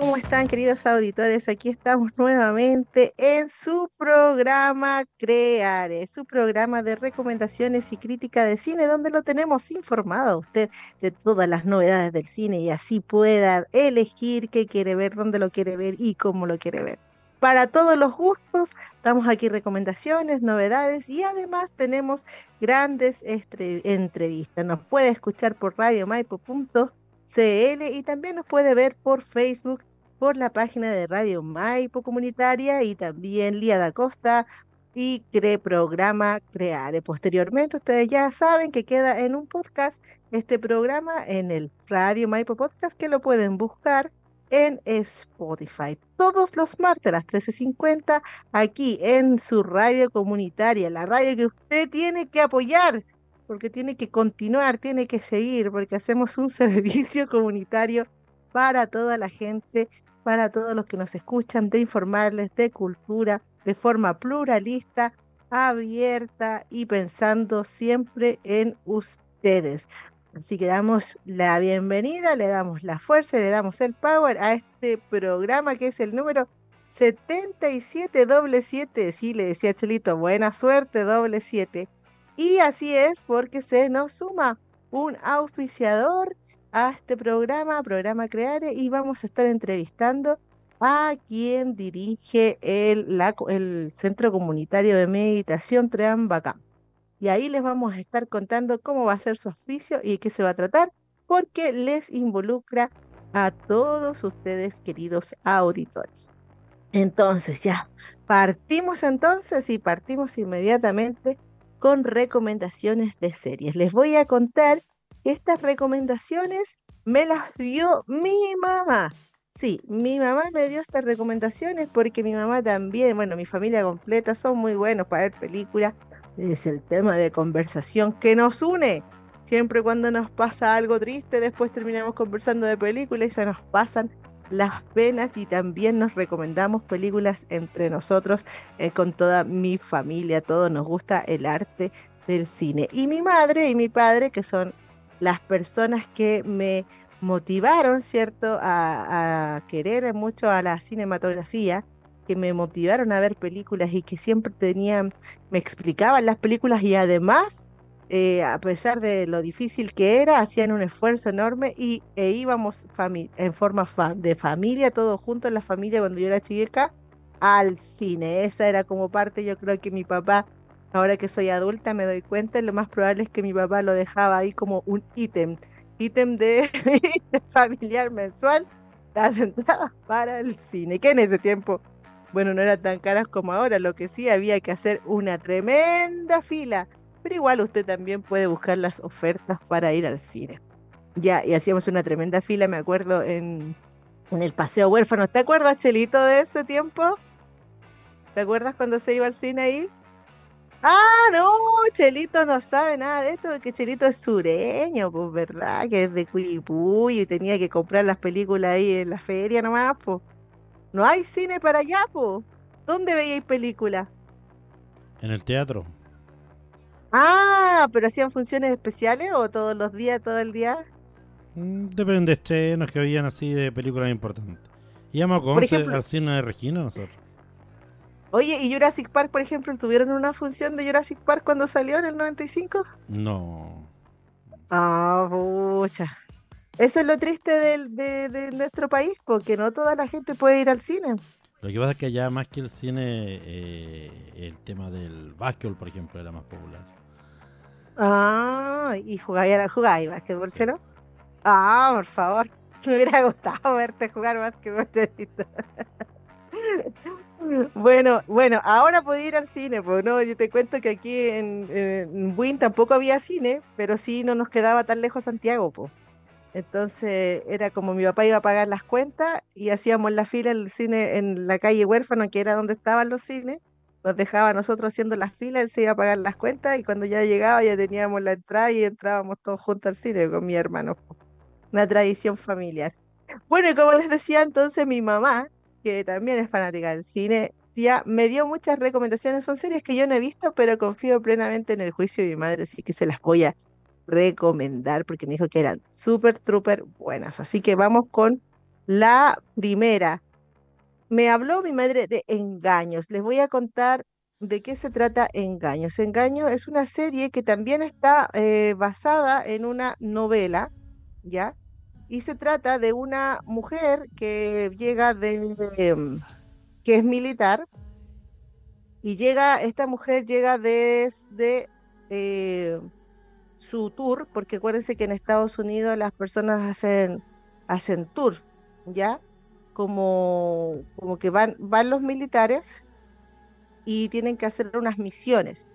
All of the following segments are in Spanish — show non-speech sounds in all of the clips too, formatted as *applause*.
¿Cómo están queridos auditores? Aquí estamos nuevamente en su programa Creare, su programa de recomendaciones y crítica de cine, donde lo tenemos informado a usted de todas las novedades del cine y así pueda elegir qué quiere ver, dónde lo quiere ver y cómo lo quiere ver. Para todos los gustos, damos aquí recomendaciones, novedades y además tenemos grandes entrevistas. Nos puede escuchar por radiomaipo.com CL y también nos puede ver por Facebook, por la página de Radio Maipo Comunitaria y también Lía da Costa y Cre Programa Creare. Posteriormente, ustedes ya saben que queda en un podcast este programa en el Radio Maipo Podcast que lo pueden buscar en Spotify. Todos los martes a las 13.50 aquí en su radio comunitaria, la radio que usted tiene que apoyar porque tiene que continuar, tiene que seguir, porque hacemos un *laughs* servicio comunitario para toda la gente, para todos los que nos escuchan, de informarles de cultura de forma pluralista, abierta y pensando siempre en ustedes. Así que damos la bienvenida, le damos la fuerza, le damos el power a este programa que es el número 77 Sí, le decía Chelito, buena suerte, doble 7 y así es porque se nos suma un auspiciador a este programa, programa Creare, y vamos a estar entrevistando a quien dirige el, Centro Comunitario de Meditación Treambacá. Y ahí les vamos a estar contando cómo va a ser su auspicio y qué se va a tratar, porque les involucra a todos ustedes, queridos auditores. Entonces ya, partimos entonces y partimos inmediatamente con recomendaciones de series. Les voy a contar estas recomendaciones me las dio mi mamá. Sí, mi mamá me dio estas recomendaciones porque mi mamá también, bueno, mi familia completa son muy buenos para ver películas. Es el tema de conversación que nos une. Siempre cuando nos pasa algo triste, después terminamos conversando de películas y se nos pasan las penas y también nos recomendamos películas entre nosotros eh, con toda mi familia. Todos nos gusta el arte del cine. Y mi madre y mi padre, que son las personas que me motivaron, ¿cierto?, a, querer mucho a la cinematografía, que me motivaron a ver películas y que siempre tenían, me explicaban las películas y además eh, a pesar de lo difícil que era, hacían un esfuerzo enorme y e íbamos en forma de familia, todos juntos la familia cuando yo era chica, al cine. Esa era como parte, yo creo que mi papá, ahora que soy adulta, me doy cuenta, lo más probable es que mi papá lo dejaba ahí como un ítem, ítem de *laughs* familiar mensual, las entradas para el cine, que en ese tiempo, bueno, no eran tan caras como ahora, lo que sí había que hacer una tremenda fila pero igual usted también puede buscar las ofertas para ir al cine. Ya, y hacíamos una tremenda fila, me acuerdo, en, en el Paseo Huérfano. ¿Te acuerdas, Chelito, de ese tiempo? ¿Te acuerdas cuando se iba al cine ahí? Ah, no, Chelito no sabe nada de esto, porque Chelito es sureño, pues, ¿verdad? Que es de Cuipuy y tenía que comprar las películas ahí en la feria nomás, pues. No hay cine para allá, pues. ¿Dónde veíais películas? En el teatro. Ah, pero hacían funciones especiales o todos los días, todo el día? Mm, depende de estrenos que habían así de películas importantes. Íbamos con ejemplo, al cine de Regina nosotros. Oye, ¿y Jurassic Park, por ejemplo, tuvieron una función de Jurassic Park cuando salió en el 95? No. Ah, pucha. Eso es lo triste del- de, de nuestro país, porque no toda la gente puede ir al cine. Lo que pasa es que allá más que el cine, eh, el tema del básquetbol, por ejemplo, era más popular. Ah, y jugáis, jugáis básquetbol, Chelo. Ah, por favor. *laughs* Me hubiera gustado verte jugar básquetbol, Chelito. Bueno, bueno, ahora puedo ir al cine, pues no, yo te cuento que aquí en, en Buin tampoco había cine, pero sí no nos quedaba tan lejos Santiago, pues. Entonces era como mi papá iba a pagar las cuentas y hacíamos la fila en el cine en la calle Huérfano, que era donde estaban los cines. Nos dejaba nosotros haciendo las filas, él se iba a pagar las cuentas y cuando ya llegaba ya teníamos la entrada y entrábamos todos juntos al cine con mi hermano. Una tradición familiar. Bueno, y como les decía entonces, mi mamá, que también es fanática del cine, ya me dio muchas recomendaciones. Son series que yo no he visto, pero confío plenamente en el juicio de mi madre, así que se las voy a recomendar porque me dijo que eran súper, trooper buenas. Así que vamos con la primera. Me habló mi madre de Engaños. Les voy a contar de qué se trata Engaños. Engaños es una serie que también está eh, basada en una novela, ¿ya? Y se trata de una mujer que llega de, em, que es militar, y llega, esta mujer llega desde eh, su tour, porque acuérdense que en Estados Unidos las personas hacen, hacen tour, ¿ya? Como, como que van, van los militares y tienen que hacer unas misiones,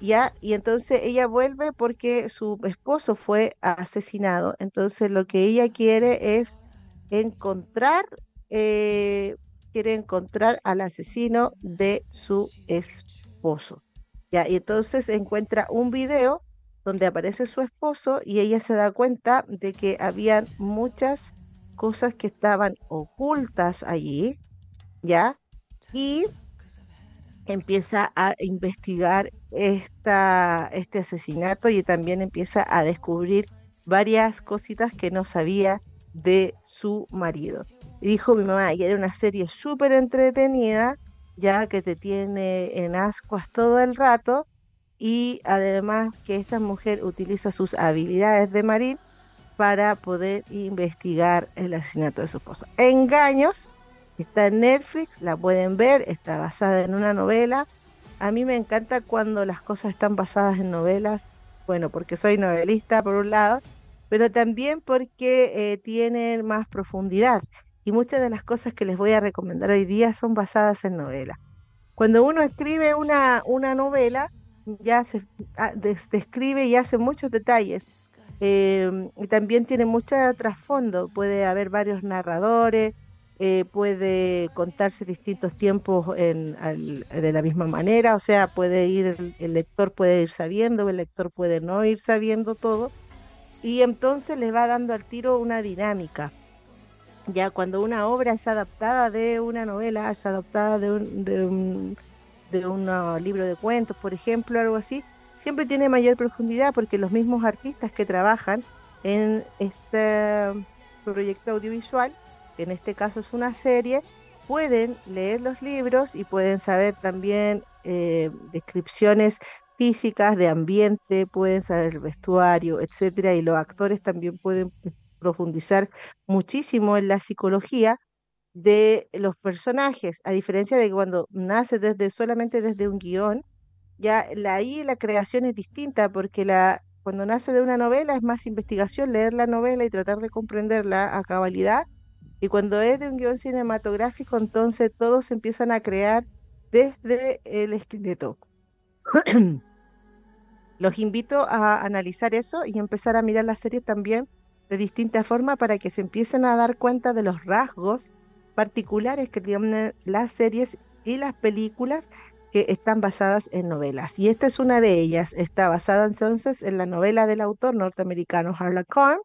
¿ya? Y entonces ella vuelve porque su esposo fue asesinado, entonces lo que ella quiere es encontrar, eh, quiere encontrar al asesino de su esposo, ¿ya? Y entonces encuentra un video donde aparece su esposo y ella se da cuenta de que habían muchas cosas que estaban ocultas allí, ¿ya? Y empieza a investigar esta, este asesinato y también empieza a descubrir varias cositas que no sabía de su marido. Dijo mi mamá que era una serie súper entretenida, ya que te tiene en ascuas todo el rato y además que esta mujer utiliza sus habilidades de marín para poder investigar el asesinato de su esposa. Engaños, está en Netflix, la pueden ver, está basada en una novela. A mí me encanta cuando las cosas están basadas en novelas, bueno, porque soy novelista por un lado, pero también porque eh, tienen más profundidad. Y muchas de las cosas que les voy a recomendar hoy día son basadas en novelas. Cuando uno escribe una, una novela, ya se ah, des- describe y hace muchos detalles. Eh, y también tiene mucho trasfondo. Puede haber varios narradores, eh, puede contarse distintos tiempos de la misma manera. O sea, puede ir, el, lector puede ir sabiendo, el lector puede no ir sabiendo todo. Y entonces le va dando al tiro una dinámica. Ya cuando una obra es adaptada de una novela, es adaptada de un ah, libro de cuentos, por ejemplo, algo así, siempre tiene mayor profundidad porque los mismos artistas que trabajan en este proyecto audiovisual, en este caso es una serie, pueden leer los libros y pueden saber también eh, descripciones físicas de ambiente, pueden saber el vestuario, etcétera, y los actores también pueden profundizar muchísimo en la psicología de los personajes, a diferencia de cuando nace desde solamente desde un guion, ya la, ahí la creación es distinta porque la, cuando nace de una novela es más investigación, leer la novela y tratar de comprenderla a cabalidad, y cuando es de un guion cinematográfico, entonces todos empiezan a crear desde el esqueleto. *clears throat* Los invito a analizar eso y empezar a mirar las series también de distinta forma para que se empiecen a dar cuenta de los rasgos particulares que tienen las series y las películas que están basadas en novelas. Y esta es una de ellas. Está basada entonces en la novela del autor norteamericano Harlan Cohen,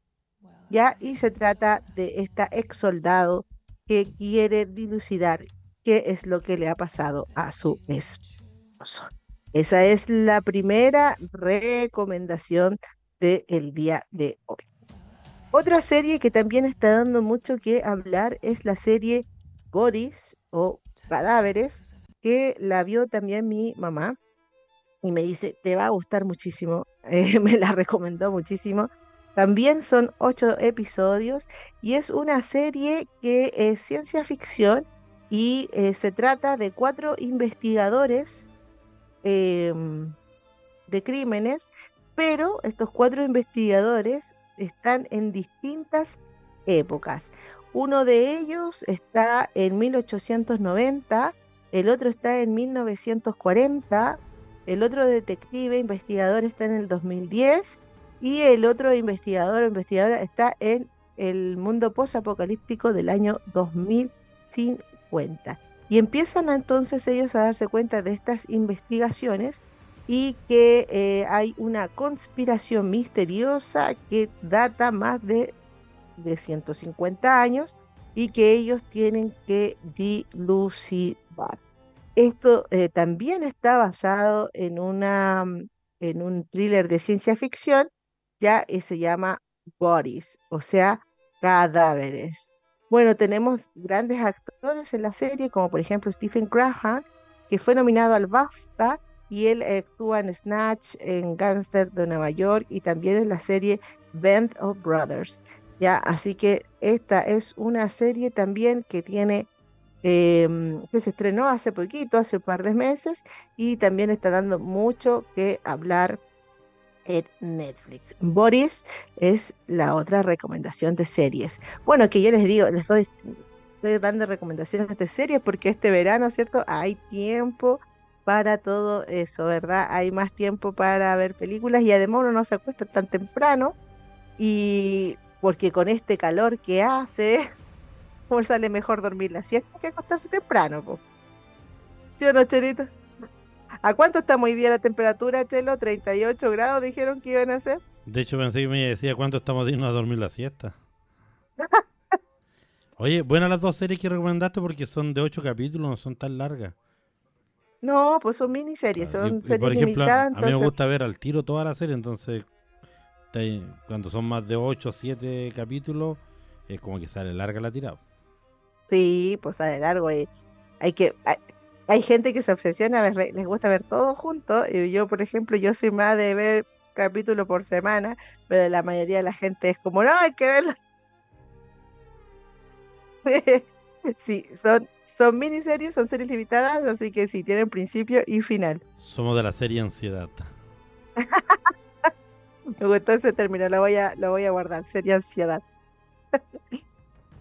¿ya? Y se trata de esta ex soldado que quiere dilucidar qué es lo que le ha pasado a su esposo. Esa es la primera recomendación del día de hoy. Otra serie que también está dando mucho que hablar es la serie Boris o Cadáveres, que la vio también mi mamá y me dice, te va a gustar muchísimo, *laughs* eh, me la recomendó muchísimo. También son ocho episodios y es una serie que es ciencia ficción y eh, se trata de cuatro investigadores em, de crímenes, pero estos cuatro investigadores están en distintas épocas. Uno de ellos está en 1890, el otro está en 1940, el otro detective investigador está en el 2010 y el otro investigador o investigadora está en el mundo post-apocalíptico del año 2050. Y empiezan entonces ellos a darse cuenta de estas investigaciones y que eh, hay una conspiración misteriosa que data más de de 150 años y que ellos tienen que dilucidar. Esto eh, también está basado en, una, en un thriller de ciencia ficción, ya y se llama Bodies, o sea, cadáveres. Bueno, tenemos grandes actores en la serie, como por ejemplo Stephen Graham, que fue nominado al BAFTA y él actúa en Snatch, en Gangster de Nueva York y también en la serie Band of Brothers. ¿ya? Así que esta es una serie también que tiene, em, que se estrenó hace poquito, hace un par de meses, y también está dando mucho que hablar en Netflix. Boris es la otra recomendación de series. Bueno, que yo les digo, les doy, estoy dando recomendaciones de series porque este verano, ¿cierto? Hay tiempo para todo eso, ¿verdad? Hay más tiempo para ver películas y además uno no se acuesta tan temprano y porque con este calor que hace, *laughs* pues sale mejor dormir la siesta que acostarse temprano, po. ¿Sí no, Chelito? ¿A cuánto está muy bien la temperatura, Chelo? 38 grados dijeron que iban a ser. De hecho, pensé que me decía cuánto estamos dignos a dormir la siesta. *laughs* Oye, buenas las dos series que recomendaste porque son de ocho capítulos, no son tan largas. No, pues son miniseries, son series por ejemplo, A mí me gusta ver al tiro toda la serie, entonces cuando son más de 8 o 7 capítulos, es como que sale larga la tirada. Sí, pues sale largo. Y hay que hay, gente que se obsesiona, les gusta ver todo junto. Y yo, por ejemplo, yo soy más de ver capítulo por semana, pero la mayoría de la gente es como, no, hay que verlo. *laughs* sí, son, son miniseries, son series limitadas, así que sí, tienen principio y final. Somos de la serie Ansiedad. *laughs* Me gustó ese término, lo voy a, lo voy a guardar, sería ansiedad. *laughs*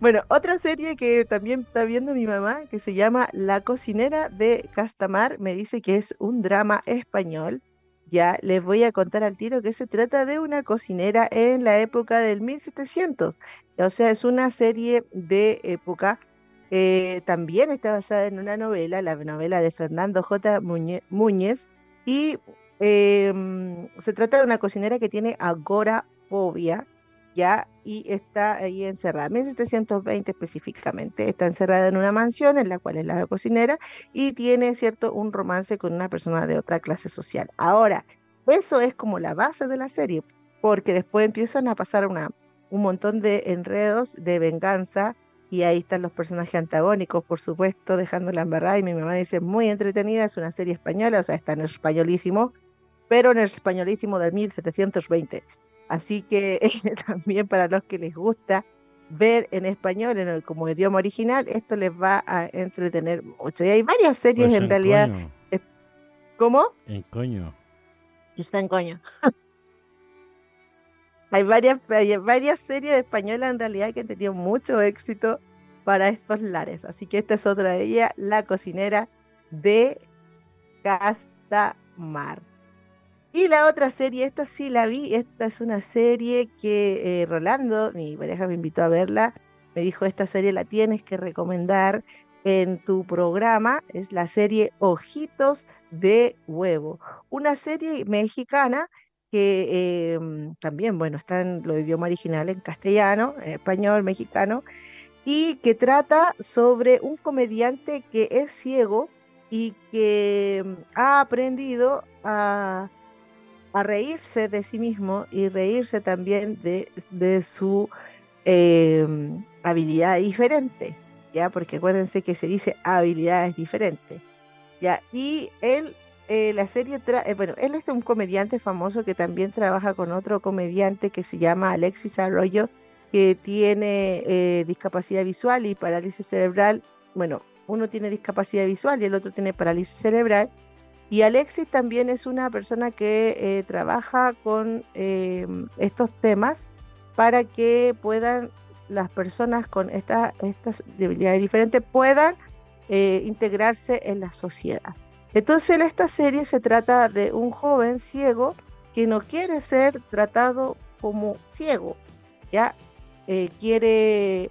bueno, otra serie que también está viendo mi mamá, que se llama La cocinera de Castamar, me dice que es un drama español. Ya les voy a contar al tiro que se trata de una cocinera en la época del 1700. O sea, es una serie de época. Eh, también está basada en una novela, la novela de Fernando J. Muñez, y Em, se trata de una cocinera que tiene agorafobia, ¿ya? Y está ahí encerrada, 1720 específicamente, está encerrada en una mansión en la cual es la cocinera y tiene, ¿cierto?, un romance con una persona de otra clase social. Ahora, eso es como la base de la serie, porque después empiezan a pasar una, un montón de enredos de venganza y ahí están los personajes antagónicos, por supuesto, dejando la embarrada y mi mamá dice muy entretenida, es una serie española, o sea, está en españolísimo, pero en el españolísimo del 1720. Así que *laughs* también para los que les gusta ver en español en el, como idioma original, esto les va a entretener mucho. Y hay varias series pues en, realidad. ¿Cómo? En coño. Está en coño. *laughs* hay varias, varias series españolas en realidad que han tenido mucho éxito para estos lares. Así que esta es otra de ellas, La cocinera de Castamar. Y la otra serie, esta sí la vi, esta es una serie que eh, Rolando, mi pareja me invitó a verla, me dijo, esta serie la tienes que recomendar en tu programa, es la serie Ojitos de Huevo, una serie mexicana que em, también, bueno, está en lo idioma original, en castellano, en español, mexicano, y que trata sobre un comediante que es ciego y que em, ha aprendido a a reírse de sí mismo y reírse también de, de su em, habilidad diferente, ¿ya? Porque acuérdense que se dice habilidades diferentes, ¿ya? Y él eh, la serie, eh, bueno, él es un comediante famoso que también trabaja con otro comediante que se llama Alexis Arroyo, que tiene eh, discapacidad visual y parálisis cerebral. Bueno, uno tiene discapacidad visual y el otro tiene parálisis cerebral. Y Alexis también es una persona que trabaja con estos temas para que puedan las personas con estas debilidades diferentes puedan integrarse en la sociedad. Entonces en esta serie se trata de un joven ciego que no quiere ser tratado como ciego, ya eh, quiere,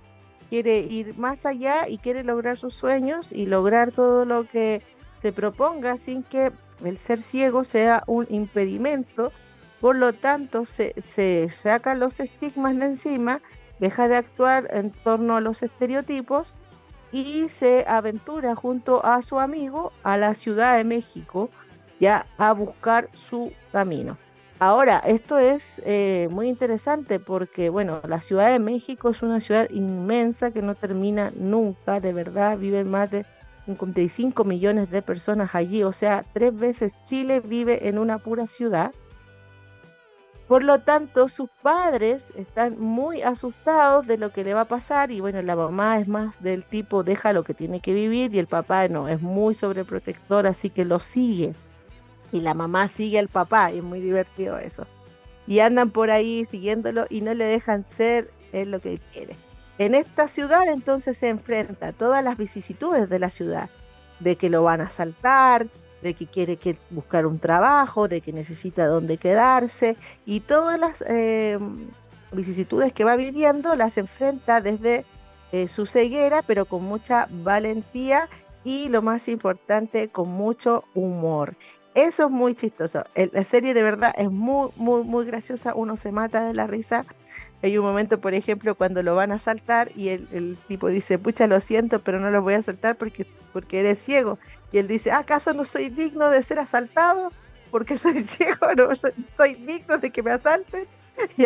quiere ir más allá y quiere lograr sus sueños y lograr todo lo que se proponga sin que el ser ciego sea un impedimento. Por lo tanto, se, se saca los estigmas de encima, deja de actuar en torno a los estereotipos y se aventura junto a su amigo a la Ciudad de México ya a buscar su camino. Ahora, esto es eh, muy interesante porque, bueno, la Ciudad de México es una ciudad inmensa que no termina nunca, de verdad, viven más de 55 millones de personas allí, o sea, tres veces Chile vive en una pura ciudad por lo tanto, sus padres están muy asustados de lo que le va a pasar y bueno, la mamá es más del tipo deja lo que tiene que vivir y el papá no, es muy sobreprotector, así que lo sigue. Y la mamá sigue al papá y es muy divertido eso. Y andan por ahí siguiéndolo y no le dejan ser él lo que quiere. En esta ciudad entonces se enfrenta a todas las vicisitudes de la ciudad, de que lo van a asaltar, de que quiere que buscar un trabajo, de que necesita dónde quedarse y todas las eh, vicisitudes que va viviendo las enfrenta desde eh, su ceguera, pero con mucha valentía y lo más importante, con mucho humor. Eso es muy chistoso. La serie de verdad es muy, muy, muy graciosa. Uno se mata de la risa. Hay un momento, por ejemplo, cuando lo van a saltar y el, tipo dice, pucha, lo siento, pero no lo voy a saltar porque, porque eres ciego. Y él dice, ¿acaso no soy digno de ser asaltado? Porque soy *laughs* ciego, no soy, digno de que me asalten. *laughs*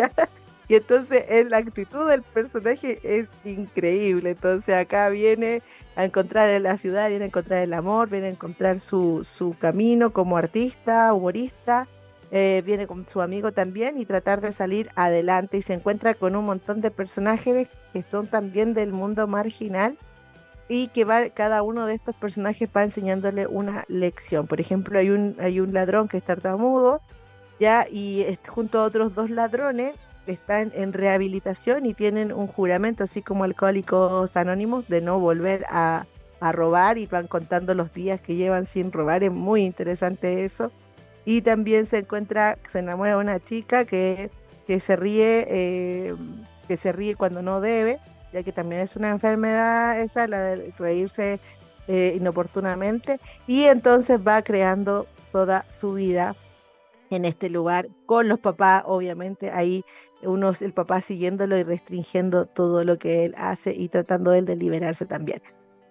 y entonces la actitud del personaje es increíble. Entonces acá viene a encontrar en la ciudad, viene a encontrar el amor, viene a encontrar su, su camino como artista, humorista. Eh, viene con su amigo también y tratar de salir adelante y se encuentra con un montón de personajes que son también del mundo marginal y que va, cada uno de estos personajes va enseñándole una lección. Por ejemplo, hay un, hay un ladrón que está tartamudo, ya, y junto a otros dos ladrones están en rehabilitación y tienen un juramento, así como alcohólicos anónimos, de no volver a, robar y van contando los días que llevan sin robar. Es muy interesante eso. Y también se encuentra, se enamora de una chica que, que se ríe, eh, que se ríe cuando no debe ya que también es una enfermedad esa, la de reírse eh, inoportunamente, y entonces va creando toda su vida en este lugar con los papás, obviamente ahí uno el papá siguiéndolo y restringiendo todo lo que él hace y tratando él de liberarse también.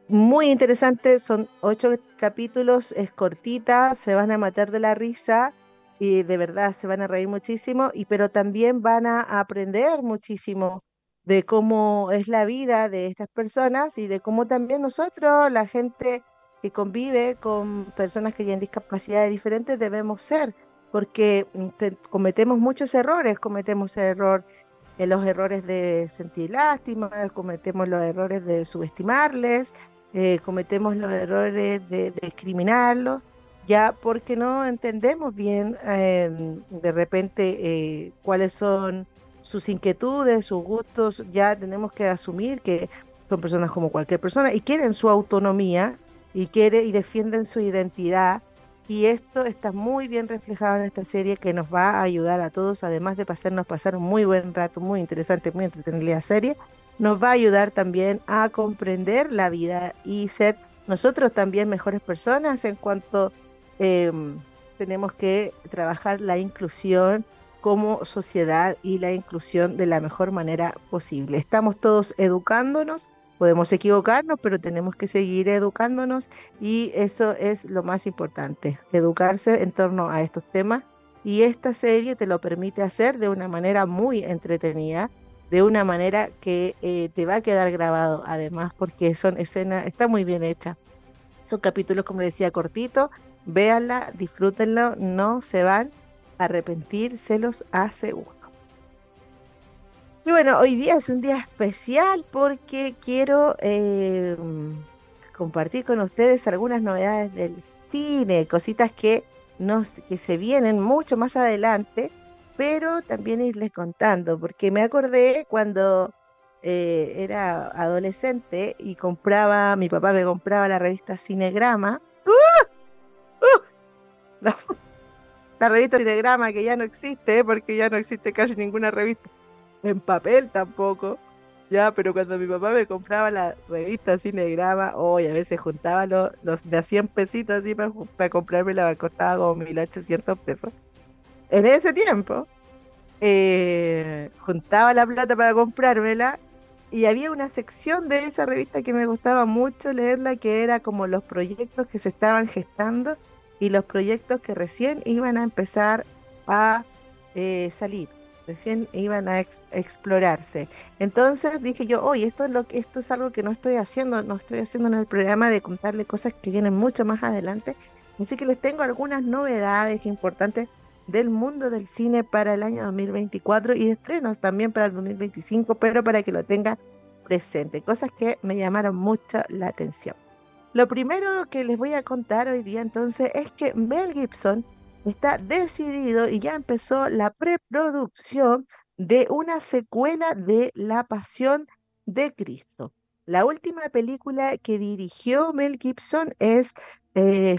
Muy interesante, son ocho capítulos, es cortita, se van a matar de la risa y de verdad se van a reír muchísimo, y pero también van a aprender muchísimo de cómo es la vida de estas personas y de cómo también nosotros, la gente que convive con personas que tienen discapacidades diferentes, debemos ser, porque mm, cometemos muchos errores, cometemos error en los errores de sentir lástima, cometemos los errores de subestimarles, eh, cometemos los errores de, discriminarlos, ya porque no entendemos bien em, de repente eh, cuáles son sus inquietudes, sus gustos, ya tenemos que asumir que son personas como cualquier persona y quieren su autonomía y quiere y defienden su identidad. Y esto está muy bien reflejado en esta serie que nos va a ayudar a todos, además de pasarnos pasar un muy buen rato, muy interesante, muy entretenida serie, nos va a ayudar también a comprender la vida y ser nosotros también mejores personas en cuanto em, tenemos que trabajar la inclusión como sociedad y la inclusión de la mejor manera posible. Estamos todos educándonos, podemos equivocarnos, pero tenemos que seguir educándonos y eso es lo más importante, educarse en torno a estos temas y esta serie te lo permite hacer de una manera muy entretenida, de una manera que eh, te va a quedar grabado además porque son escenas, está muy bien hecha. Son capítulos, como decía, cortitos, véanla, disfrútenlo, no se van a arrepentir, se los aseguro. Y bueno, hoy día es un día especial porque quiero eh, compartir con ustedes algunas novedades del cine, cositas que, nos, que se vienen mucho más adelante, pero también irles contando, porque me acordé cuando eh, era adolescente y compraba, mi papá me compraba la revista Cinegrama. ¡Uh! ¡Uh! *laughs* La, revista Cinegrama que ya no existe, porque ya no existe casi ninguna revista en papel tampoco. Ya, pero cuando mi papá me compraba la revista Cinegrama, hoy a veces juntaba los, los de a 100 pesitos así para, para comprarme la costaba como 1800 pesos. En ese tiempo, eh, juntaba la plata para comprármela y había una sección de esa revista que me gustaba mucho leerla, que era como los proyectos que se estaban gestando y los proyectos que recién iban a empezar a eh, salir recién iban a explorarse. Entonces dije yo, oye, esto es, lo que, esto es algo que no estoy haciendo, no estoy haciendo en el programa de contarle cosas que vienen mucho más adelante. Así que les tengo algunas novedades importantes del mundo del cine para el año 2024 y estrenos también para el 2025, pero para que lo tengan presente, cosas que me llamaron mucho la atención. Lo primero que les voy a contar hoy día entonces es que Mel Gibson está decidido y ya empezó la preproducción de una secuela de La Pasión de Cristo. La última película que dirigió Mel Gibson es eh,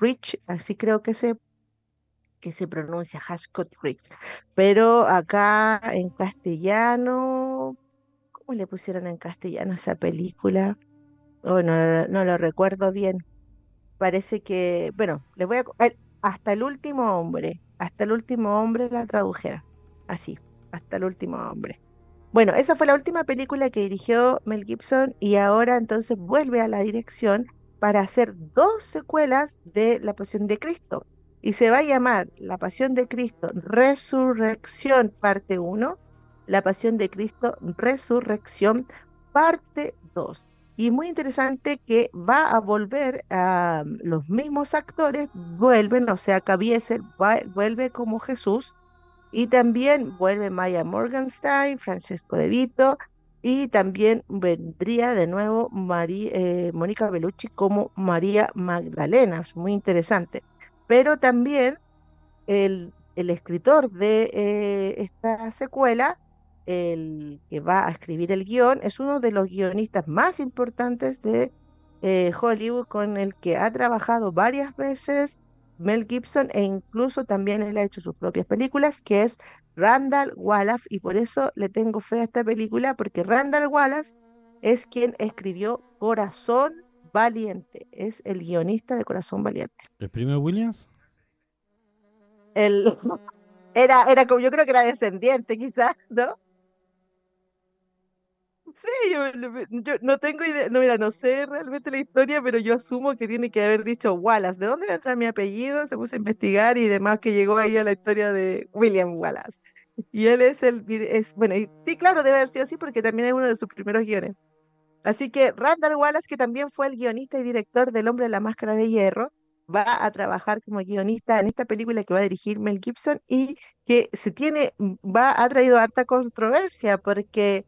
Rich, así creo que se, que se pronuncia Hashcott Rich, pero acá en castellano, ¿cómo le pusieron en castellano esa película? Oh, no, no lo recuerdo bien parece que, bueno, les voy a hasta el último hombre, hasta el último hombre la tradujera, así, hasta el último hombre. Bueno, esa fue la última película que dirigió Mel Gibson y ahora entonces vuelve a la dirección para hacer dos secuelas de La Pasión de Cristo. Y se va a llamar La Pasión de Cristo Resurrección parte 1, La Pasión de Cristo Resurrección parte 2. Y muy interesante que va a volver a los mismos actores, vuelven, o sea, Caviezel vuelve como Jesús, y también vuelve Maya Morgenstein, Francesco De Vito, y también vendría de nuevo eh, Mónica Bellucci como María Magdalena, muy interesante. Pero también el, el escritor de eh, esta secuela el que va a escribir el guion, es uno de los guionistas más importantes de eh, Hollywood, con el que ha trabajado varias veces Mel Gibson e incluso también él ha hecho sus propias películas, que es Randall Wallace, y por eso le tengo fe a esta película, porque Randall Wallace es quien escribió Corazón Valiente, es el guionista de Corazón Valiente. ¿El primer Williams? El, *laughs* era, era como, yo creo que era descendiente quizás, ¿no? Sí, yo, no tengo idea, no, mira, no sé realmente la historia, pero yo asumo que tiene que haber dicho Wallace. ¿De dónde entra mi apellido? Se puso a investigar y demás que llegó ahí a la historia de William Wallace. Y él es el, es, bueno, sí, claro, debe haber sido así porque también es uno de sus primeros guiones. Así que Randall Wallace, que también fue el guionista y director del Hombre de la Máscara de Hierro, va a trabajar como guionista en esta película que va a dirigir Mel Gibson y que se tiene, va, ha traído harta controversia porque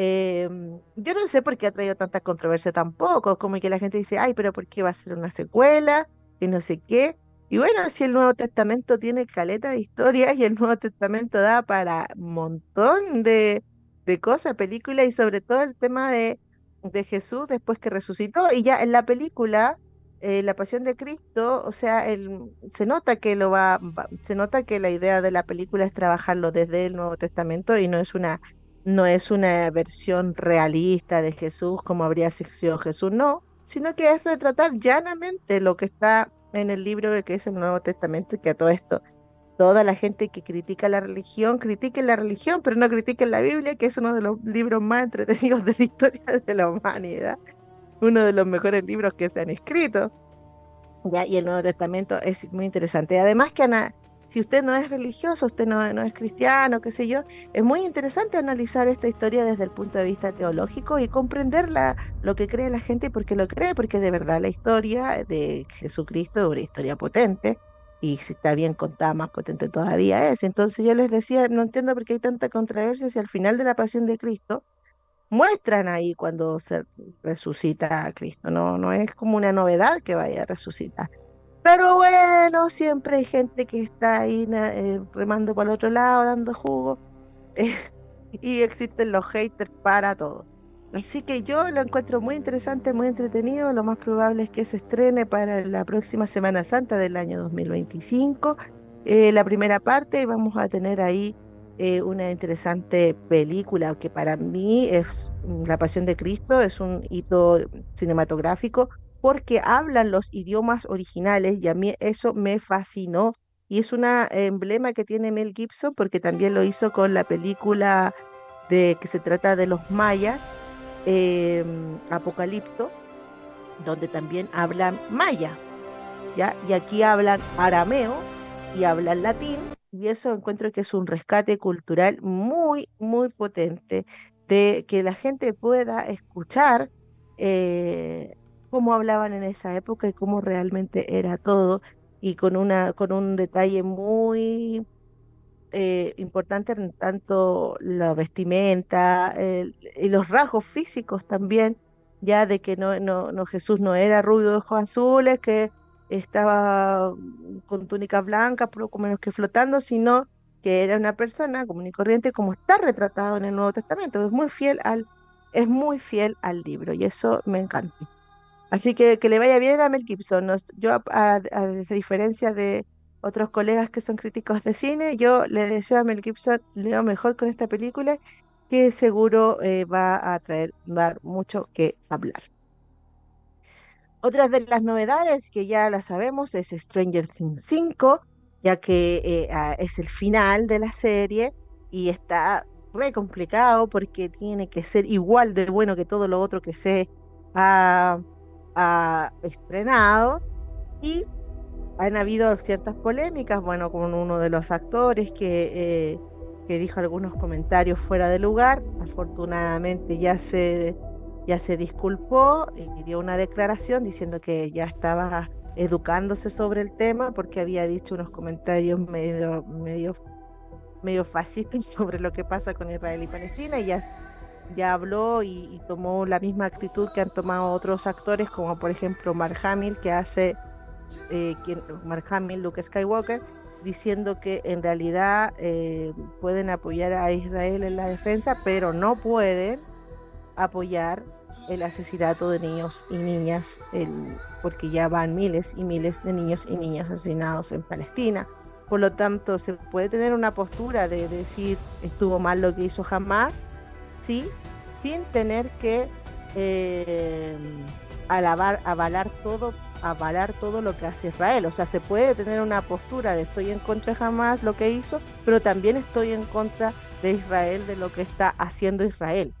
Em, yo no sé por qué ha traído tanta controversia tampoco, como que la gente dice, ay, pero ¿por qué va a ser una secuela? Y no sé qué. Y bueno, si el Nuevo Testamento tiene caleta de historias y el Nuevo Testamento da para un montón de, de cosas, películas y sobre todo el tema de, de Jesús después que resucitó. Y ya en la película, eh, La Pasión de Cristo, o sea, el, se nota que lo va, se nota que la idea de la película es trabajarlo desde el Nuevo Testamento y no es una no es una versión realista de Jesús como habría sido Jesús, no, sino que es retratar llanamente lo que está en el libro que es el Nuevo Testamento y que a todo esto, toda la gente que critica la religión, critique la religión, pero no critique la Biblia, que es uno de los libros más entretenidos de la historia de la humanidad, uno de los mejores libros que se han escrito. Ya, y el Nuevo Testamento es muy interesante. Además que si usted no es religioso, usted no, no, es cristiano, qué sé yo, es muy interesante analizar esta historia desde el punto de vista teológico y comprender lo que cree la gente y por qué lo cree, porque de verdad la historia de Jesucristo es una historia potente y si está bien contada, más potente todavía es. Entonces yo les decía, no entiendo por qué hay tanta controversia si al final de la pasión de Cristo muestran ahí cuando se resucita a Cristo, no, no es como una novedad que vaya a resucitar. Pero bueno, siempre hay gente que está ahí eh, remando para el otro lado, dando jugo. *laughs* y existen los haters para todo. Así que yo lo encuentro muy interesante, muy entretenido. Lo más probable es que se estrene para la próxima Semana Santa del año 2025. Eh, la primera parte vamos a tener ahí eh, una interesante película que para mí es La Pasión de Cristo, es un hito cinematográfico porque hablan los idiomas originales y a mí eso me fascinó. Y es un emblema que tiene Mel Gibson porque también lo hizo con la película de que se trata de los mayas, em, Apocalipto, donde también hablan maya. ¿ya? Y aquí hablan arameo y hablan latín. Y eso encuentro que es un rescate cultural muy, muy potente de que la gente pueda escuchar eh, cómo hablaban en esa época y cómo realmente era todo, y con, una, con un detalle muy eh, importante tanto la vestimenta y los rasgos físicos también, ya de que no, no, no Jesús no era rubio de ojos azules, que estaba con túnica blanca, poco menos que flotando, sino que era una persona común y corriente como está retratado en el Nuevo Testamento. Es muy fiel al, es muy fiel al libro y eso me encanta. Así que que le vaya bien a Mel Gibson. yo, a, diferencia de otros colegas que son críticos de cine, yo le deseo a Mel Gibson lo mejor con esta película, que seguro eh, va a traer, dar mucho que hablar. Otra de las novedades que ya la sabemos es Stranger Things 5, ya que eh, es el final de la serie y está re complicado porque tiene que ser igual de bueno que todo lo otro que se ha ha estrenado y han habido ciertas polémicas, bueno, con uno de los actores que, eh, que dijo algunos comentarios fuera de lugar, afortunadamente ya se, ya se disculpó y dio una declaración diciendo que ya estaba educándose sobre el tema porque había dicho unos comentarios medio, medio, medio fascistas *laughs* sobre lo que pasa con Israel y Palestina y ya ya habló y, tomó la misma actitud que han tomado otros actores, como por ejemplo Mark Hamill, que hace eh, quien, Mark Hamill, Luke Skywalker, diciendo que en realidad eh, pueden apoyar a Israel en la defensa, pero no pueden apoyar el asesinato de niños y niñas, porque ya van miles y miles de niños y niñas asesinados en Palestina. Por lo tanto, se puede tener una postura de decir estuvo mal lo que hizo jamás, ¿sí? Sin tener que eh, alabar, avalar todo, avalar todo lo que hace Israel. O sea, se puede tener una postura de estoy en contra de lo que hizo, pero también estoy en contra de Israel, de lo que está haciendo Israel.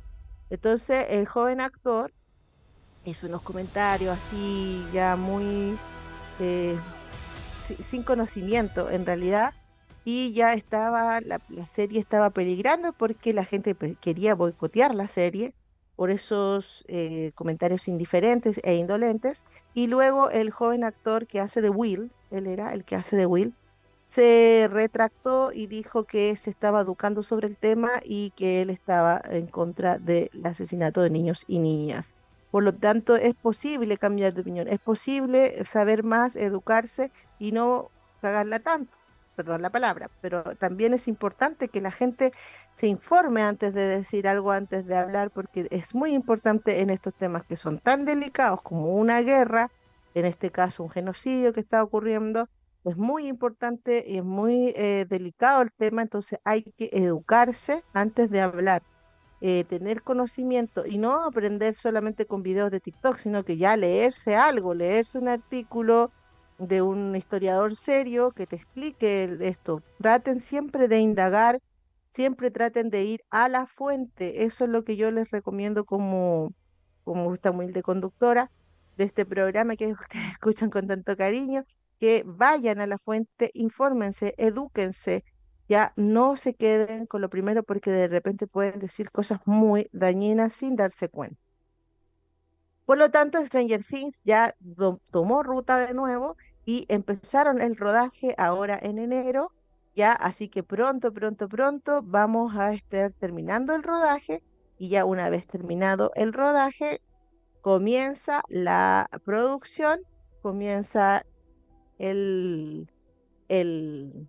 Entonces, el joven actor hizo unos comentarios así ya muy eh, sin conocimiento en realidad y ya estaba, la, serie estaba peligrando porque la gente quería boicotear la serie por esos eh, comentarios indiferentes e indolentes. Y luego el joven actor que hace de Will, él era el que hace de Will, se retractó y dijo que se estaba educando sobre el tema y que él estaba en contra del asesinato de niños y niñas. Por lo tanto, es posible cambiar de opinión, es posible saber más, educarse y no cagarla tanto perdón la palabra, pero también es importante que la gente se informe antes de decir algo, antes de hablar, porque es muy importante en estos temas que son tan delicados como una guerra, en este caso un genocidio que está ocurriendo, es muy importante y es muy eh, delicado el tema, entonces hay que educarse antes de hablar. Eh, tener conocimiento y no aprender solamente con videos de TikTok, sino que ya leerse algo, leerse un artículo, de un historiador serio que te explique esto. Traten siempre de indagar, siempre traten de ir a la fuente. Eso es lo que yo les recomiendo como, como esta humilde conductora de este programa que *laughs* ustedes escuchan con tanto cariño. que vayan a la fuente, infórmense, edúquense, ya no se queden con lo primero porque de repente pueden decir cosas muy dañinas sin darse cuenta. Por lo tanto, Stranger Things ya tomó ruta de nuevo y empezaron el rodaje ahora en enero, ya, así que pronto, pronto, pronto vamos a estar terminando el rodaje y ya una vez terminado el rodaje, comienza la producción, comienza el, el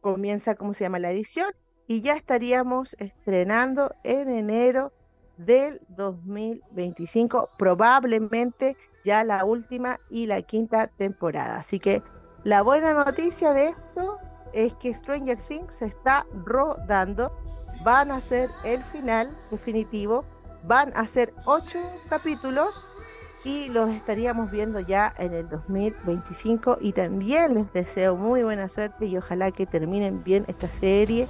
comienza, ¿cómo se llama? La edición y ya estaríamos estrenando en enero del 2025, probablemente ya la última y la quinta temporada. Así que la buena noticia de esto es que Stranger Things se está rodando, van a ser el final definitivo, van a ser ocho capítulos y los estaríamos viendo ya en el 2025 y también les deseo muy buena suerte y ojalá que terminen bien esta serie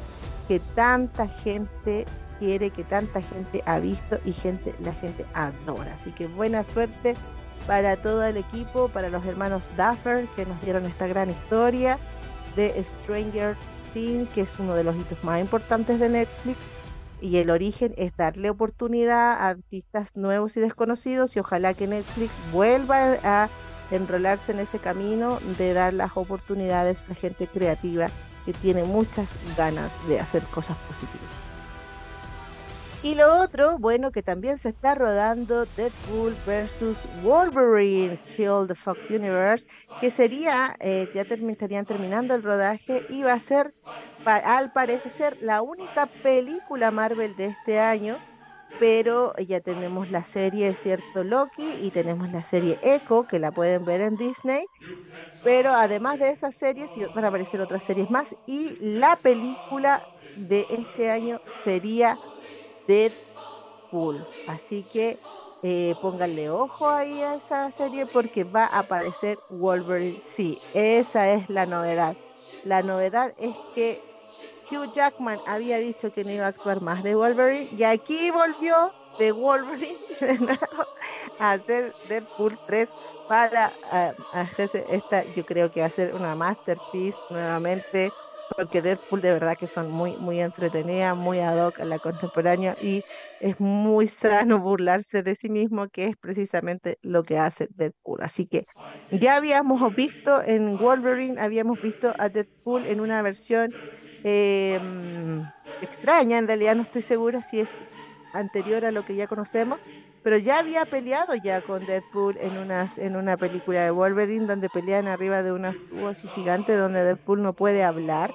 que tanta gente quiere, que tanta gente ha visto y gente la gente adora. Así que buena suerte para todo el equipo, para los hermanos Duffer que nos dieron esta gran historia de Stranger Things, que es uno de los hitos más importantes de Netflix y el origen es darle oportunidad a artistas nuevos y desconocidos y ojalá que Netflix vuelva a enrolarse en ese camino de dar las oportunidades a gente creativa que tiene muchas ganas de hacer cosas positivas. Y lo otro, bueno, que también se está rodando Deadpool versus Wolverine, Kill the Fox Universe, que sería, eh, ya estarían terminando el rodaje y va a ser, al parecer, la única película Marvel de este año, pero ya tenemos la serie, cierto, Loki, y tenemos la serie Echo, que la pueden ver en Disney, pero además de esas series, van a aparecer otras series más, y la película de este año sería Deadpool. Así que eh, pónganle ojo ahí a esa serie porque va a aparecer Wolverine. Sí, esa es la novedad. La novedad es que Hugh Jackman había dicho que no iba a actuar más de Wolverine y aquí volvió de Wolverine *laughs* a hacer Deadpool 3 para eh, hacerse esta, yo creo que hacer una masterpiece nuevamente porque Deadpool de verdad que son muy, muy entretenidas, muy ad hoc a la contemporánea y es muy sano burlarse de sí mismo, que es precisamente lo que hace Deadpool. Así que ya habíamos visto en Wolverine, habíamos visto a Deadpool en una versión em, extraña, en realidad no estoy segura si es anterior a lo que ya conocemos, pero ya había peleado ya con Deadpool en una, en una película de Wolverine donde pelean arriba de unas tubos así gigantes donde Deadpool no puede hablar,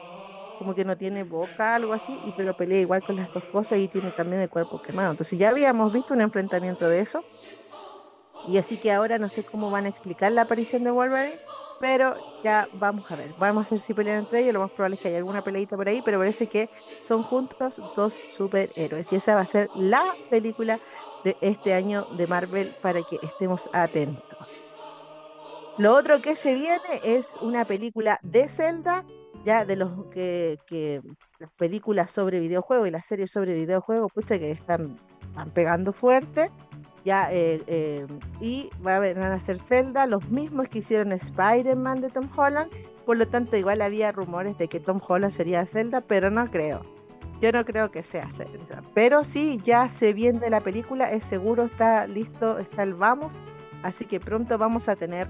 como que no tiene boca, algo así, y pero pelea igual con las dos cosas y tiene también el cuerpo quemado. Entonces ya habíamos visto un enfrentamiento de eso. Y así que ahora no sé cómo van a explicar la aparición de Wolverine, pero ya vamos a ver. Vamos a ver si pelean entre ellos. Lo más probable es que haya alguna peleita por ahí, pero parece que son juntos dos superhéroes. Y esa va a ser la película de este año de Marvel para que estemos atentos. Lo otro que se viene es una película de Zelda, ya de los que, las películas sobre videojuegos y las series sobre videojuegos, pues que están, están pegando fuerte. Ya, eh, eh, y van a ser Zelda, los mismos que hicieron Spider-Man de Tom Holland, por lo tanto igual había rumores de que Tom Holland sería Zelda, pero no creo. Yo no creo que sea pero sí, ya se viene la película, es seguro, está listo, está el vamos, así que pronto vamos a tener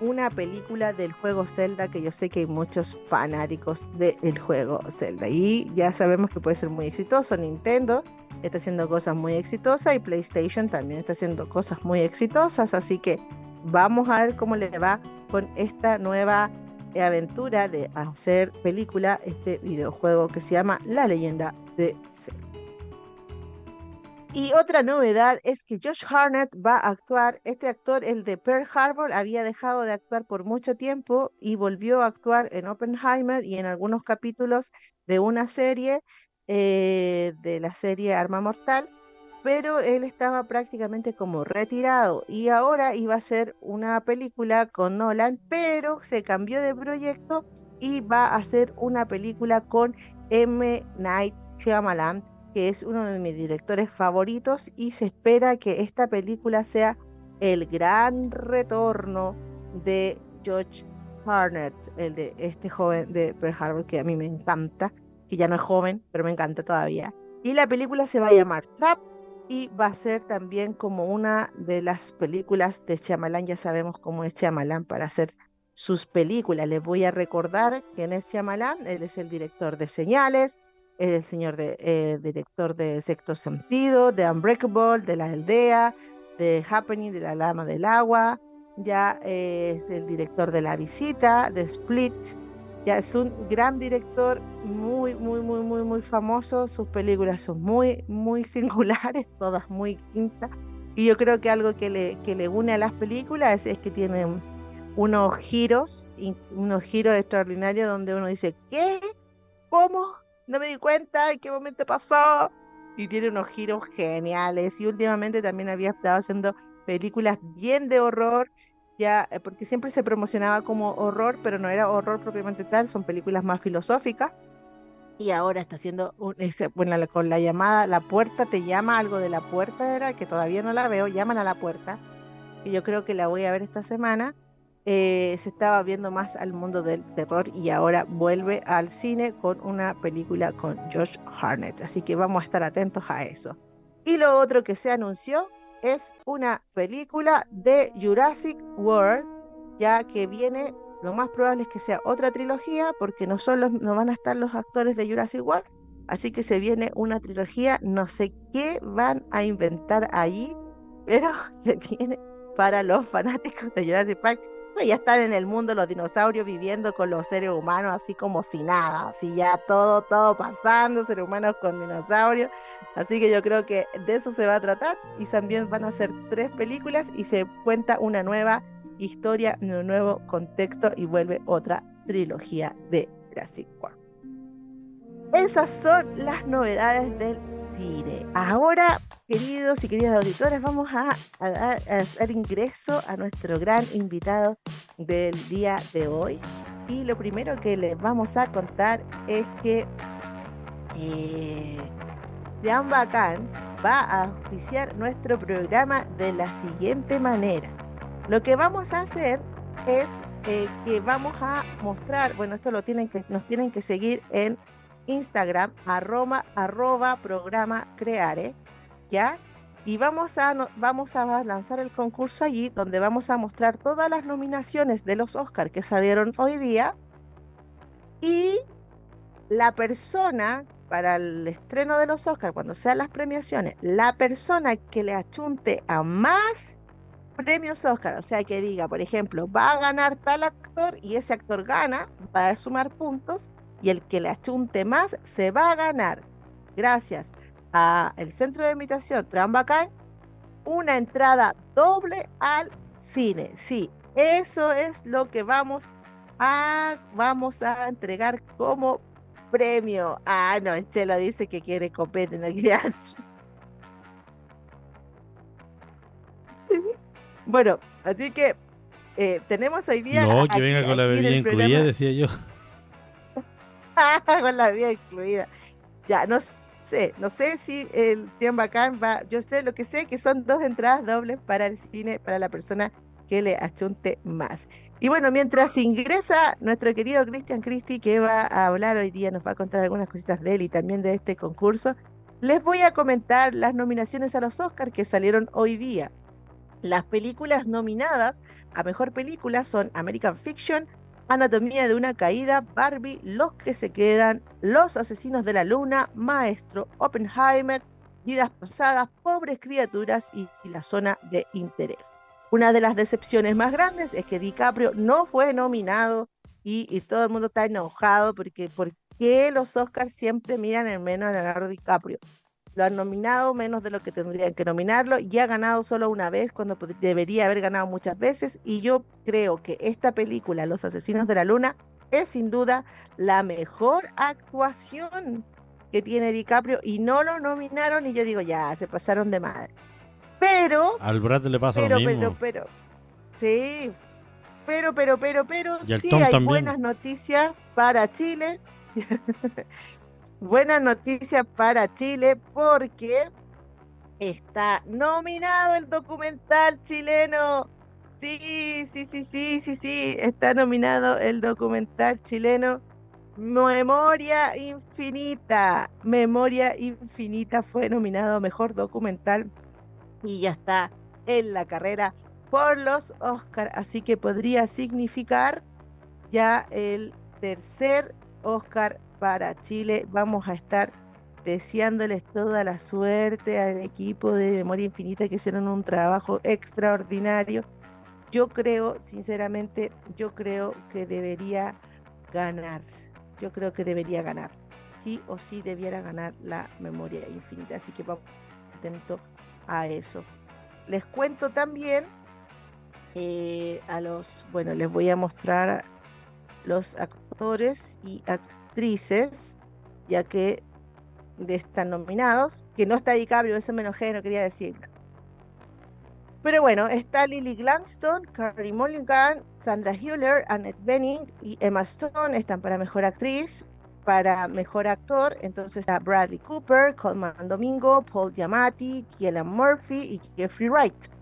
una película del juego Zelda que yo sé que hay muchos fanáticos del juego Zelda y ya sabemos que puede ser muy exitoso. Nintendo está haciendo cosas muy exitosas y PlayStation también está haciendo cosas muy exitosas, así que vamos a ver cómo le va con esta nueva aventura de hacer película este videojuego que se llama La leyenda de Zelda. Y otra novedad es que Josh Harnett va a actuar. Este actor, el de Pearl Harbor, había dejado de actuar por mucho tiempo y volvió a actuar en Oppenheimer y en algunos capítulos de una serie, eh, de la serie Arma Mortal pero él estaba prácticamente como retirado y ahora iba a hacer una película con Nolan, pero se cambió de proyecto y va a hacer una película con M. Night Shyamalan, que es uno de mis directores favoritos y se espera que esta película sea el gran retorno de George Harnett, el de este joven de Pearl Harbor que a mí me encanta, que ya no es joven, pero me encanta todavía. Y la película se va a llamar Trap y va a ser también como una de las películas de Shyamalan. Ya sabemos cómo es Shyamalan para hacer sus películas. Les voy a recordar quién es Shyamalan. Él es el director de Señales, es el señor de, eh, director de Sexto Sentido, de Unbreakable, de La Aldea, de Happening, de La Lama del Agua. Ya es el director de La Visita, de Split, es un gran director, muy, muy, muy, muy, muy famoso. Sus películas son muy, muy *laughs* singulares, todas muy quintas. Y yo creo que algo que le, que le une a las películas es, que tienen unos giros, unos giros extraordinarios donde uno dice, ¿qué? ¿Cómo? No me di cuenta, ¿en qué momento pasó? Y tiene unos giros geniales. Y últimamente también había estado haciendo películas bien de horror ya, eh, porque siempre se promocionaba como horror, pero no era horror propiamente tal, son películas más filosóficas. Y ahora está haciendo, un, bueno, con la llamada, la puerta te llama, algo de la puerta era, que todavía no la veo, llaman a la puerta, y yo creo que la voy a ver esta semana. Eh, se estaba viendo más al mundo del terror y ahora vuelve al cine con una película con George Harnett. Así que vamos a estar atentos a eso. Y lo otro que se anunció es una película de Jurassic World, ya que viene, lo más probable es que sea otra trilogía, porque no, solo, no van a estar los actores de Jurassic World, así que se viene una trilogía, no sé qué van a inventar allí, pero *laughs* se viene para los fanáticos de Jurassic Park *laughs* ya están en el mundo los dinosaurios viviendo con los seres humanos así como si nada, así ya todo, todo pasando, seres humanos con dinosaurios. Así que yo creo que de eso se va a tratar y también van a ser tres películas y se cuenta una nueva historia, un nuevo contexto y vuelve otra trilogía de Jurassic. Esas son las novedades del cine. Ahora, queridos y queridas auditores, vamos a, dar ingreso a nuestro gran invitado del día de hoy. Y lo primero que les vamos a contar es que eh, Jan Bacán va a auspiciar nuestro programa de la siguiente manera. Lo que vamos a hacer es eh, que vamos a mostrar, bueno, esto lo tienen que, nos tienen que seguir en Instagram, arroba, arroba programa creare, ¿ya? Y vamos a, vamos a lanzar el concurso allí, donde vamos a mostrar todas las nominaciones de los Oscars que salieron hoy día. Y la persona, para el estreno de los Oscars, cuando sean las premiaciones, la persona que le achunte a más premios Oscar, o sea, que diga, por ejemplo, va a ganar tal actor y ese actor gana, va a sumar puntos, y el que le achunte más se va a ganar, gracias a el centro de imitación Trambacal, una entrada doble al cine. Sí, eso es lo que vamos a, vamos a entregar como premio. Ah, no, Chelo dice que quiere copete en el *laughs* Bueno, así que eh, tenemos hoy día. No, que venga con la bebida incluida, decía yo. *laughs* con la vida incluida. Ya, no sé, no sé si el Trián Bacán va, yo sé lo que sé, que son dos entradas dobles para el cine, para la persona que le achunte más. Y bueno, mientras ingresa nuestro querido Cristian Cristi, que va a hablar hoy día, nos va a contar algunas cositas de él y también de este concurso, les voy a comentar las nominaciones a los Oscars que salieron hoy día. Las películas nominadas a Mejor Película son American Fiction, Anatomía de una caída, Barbie, Los que se quedan, Los asesinos de la luna, Maestro, Oppenheimer, Vidas pasadas, Pobres criaturas y, la zona de interés. Una de las decepciones más grandes es que DiCaprio no fue nominado y, todo el mundo está enojado porque ¿por qué los Oscars siempre miran en menos a Leonardo DiCaprio? Lo han nominado menos de lo que tendrían que nominarlo y ha ganado solo una vez cuando debería haber ganado muchas veces y yo creo que esta película Los Asesinos de la Luna es sin duda la mejor actuación que tiene DiCaprio y no lo nominaron y yo digo ya se pasaron de madre. Pero al Brad le pasa pero, lo mismo. pero pero sí pero pero pero pero sí hay buenas noticias para Chile *laughs* buena noticia para Chile porque está nominado el documental chileno Sí, sí, sí, sí, sí, sí. Está nominado el documental chileno Memoria Infinita. Memoria Infinita fue nominado Mejor Documental y ya está en la carrera por los Oscar. Así que podría significar ya el tercer Oscar para Chile. Vamos a estar deseándoles toda la suerte al equipo de Memoria Infinita que hicieron un trabajo extraordinario. Yo creo, sinceramente, yo creo que debería ganar. Yo creo que debería ganar. Sí o sí debiera ganar la Memoria Infinita. Así que vamos atento a eso. Les cuento también eh, a los, bueno, les voy a mostrar los actores y actrices, ya que están nominados, que no está DiCaprio, ese me enojé, no quería decirlo. Pero bueno, está Lily Gladstone, Carrie Mulligan, Sandra Hüller, Annette Bening y Emma Stone están para Mejor Actriz, para Mejor Actor, entonces está Bradley Cooper, Colman Domingo, Paul Giamatti, Kielan Murphy y Jeffrey Wright.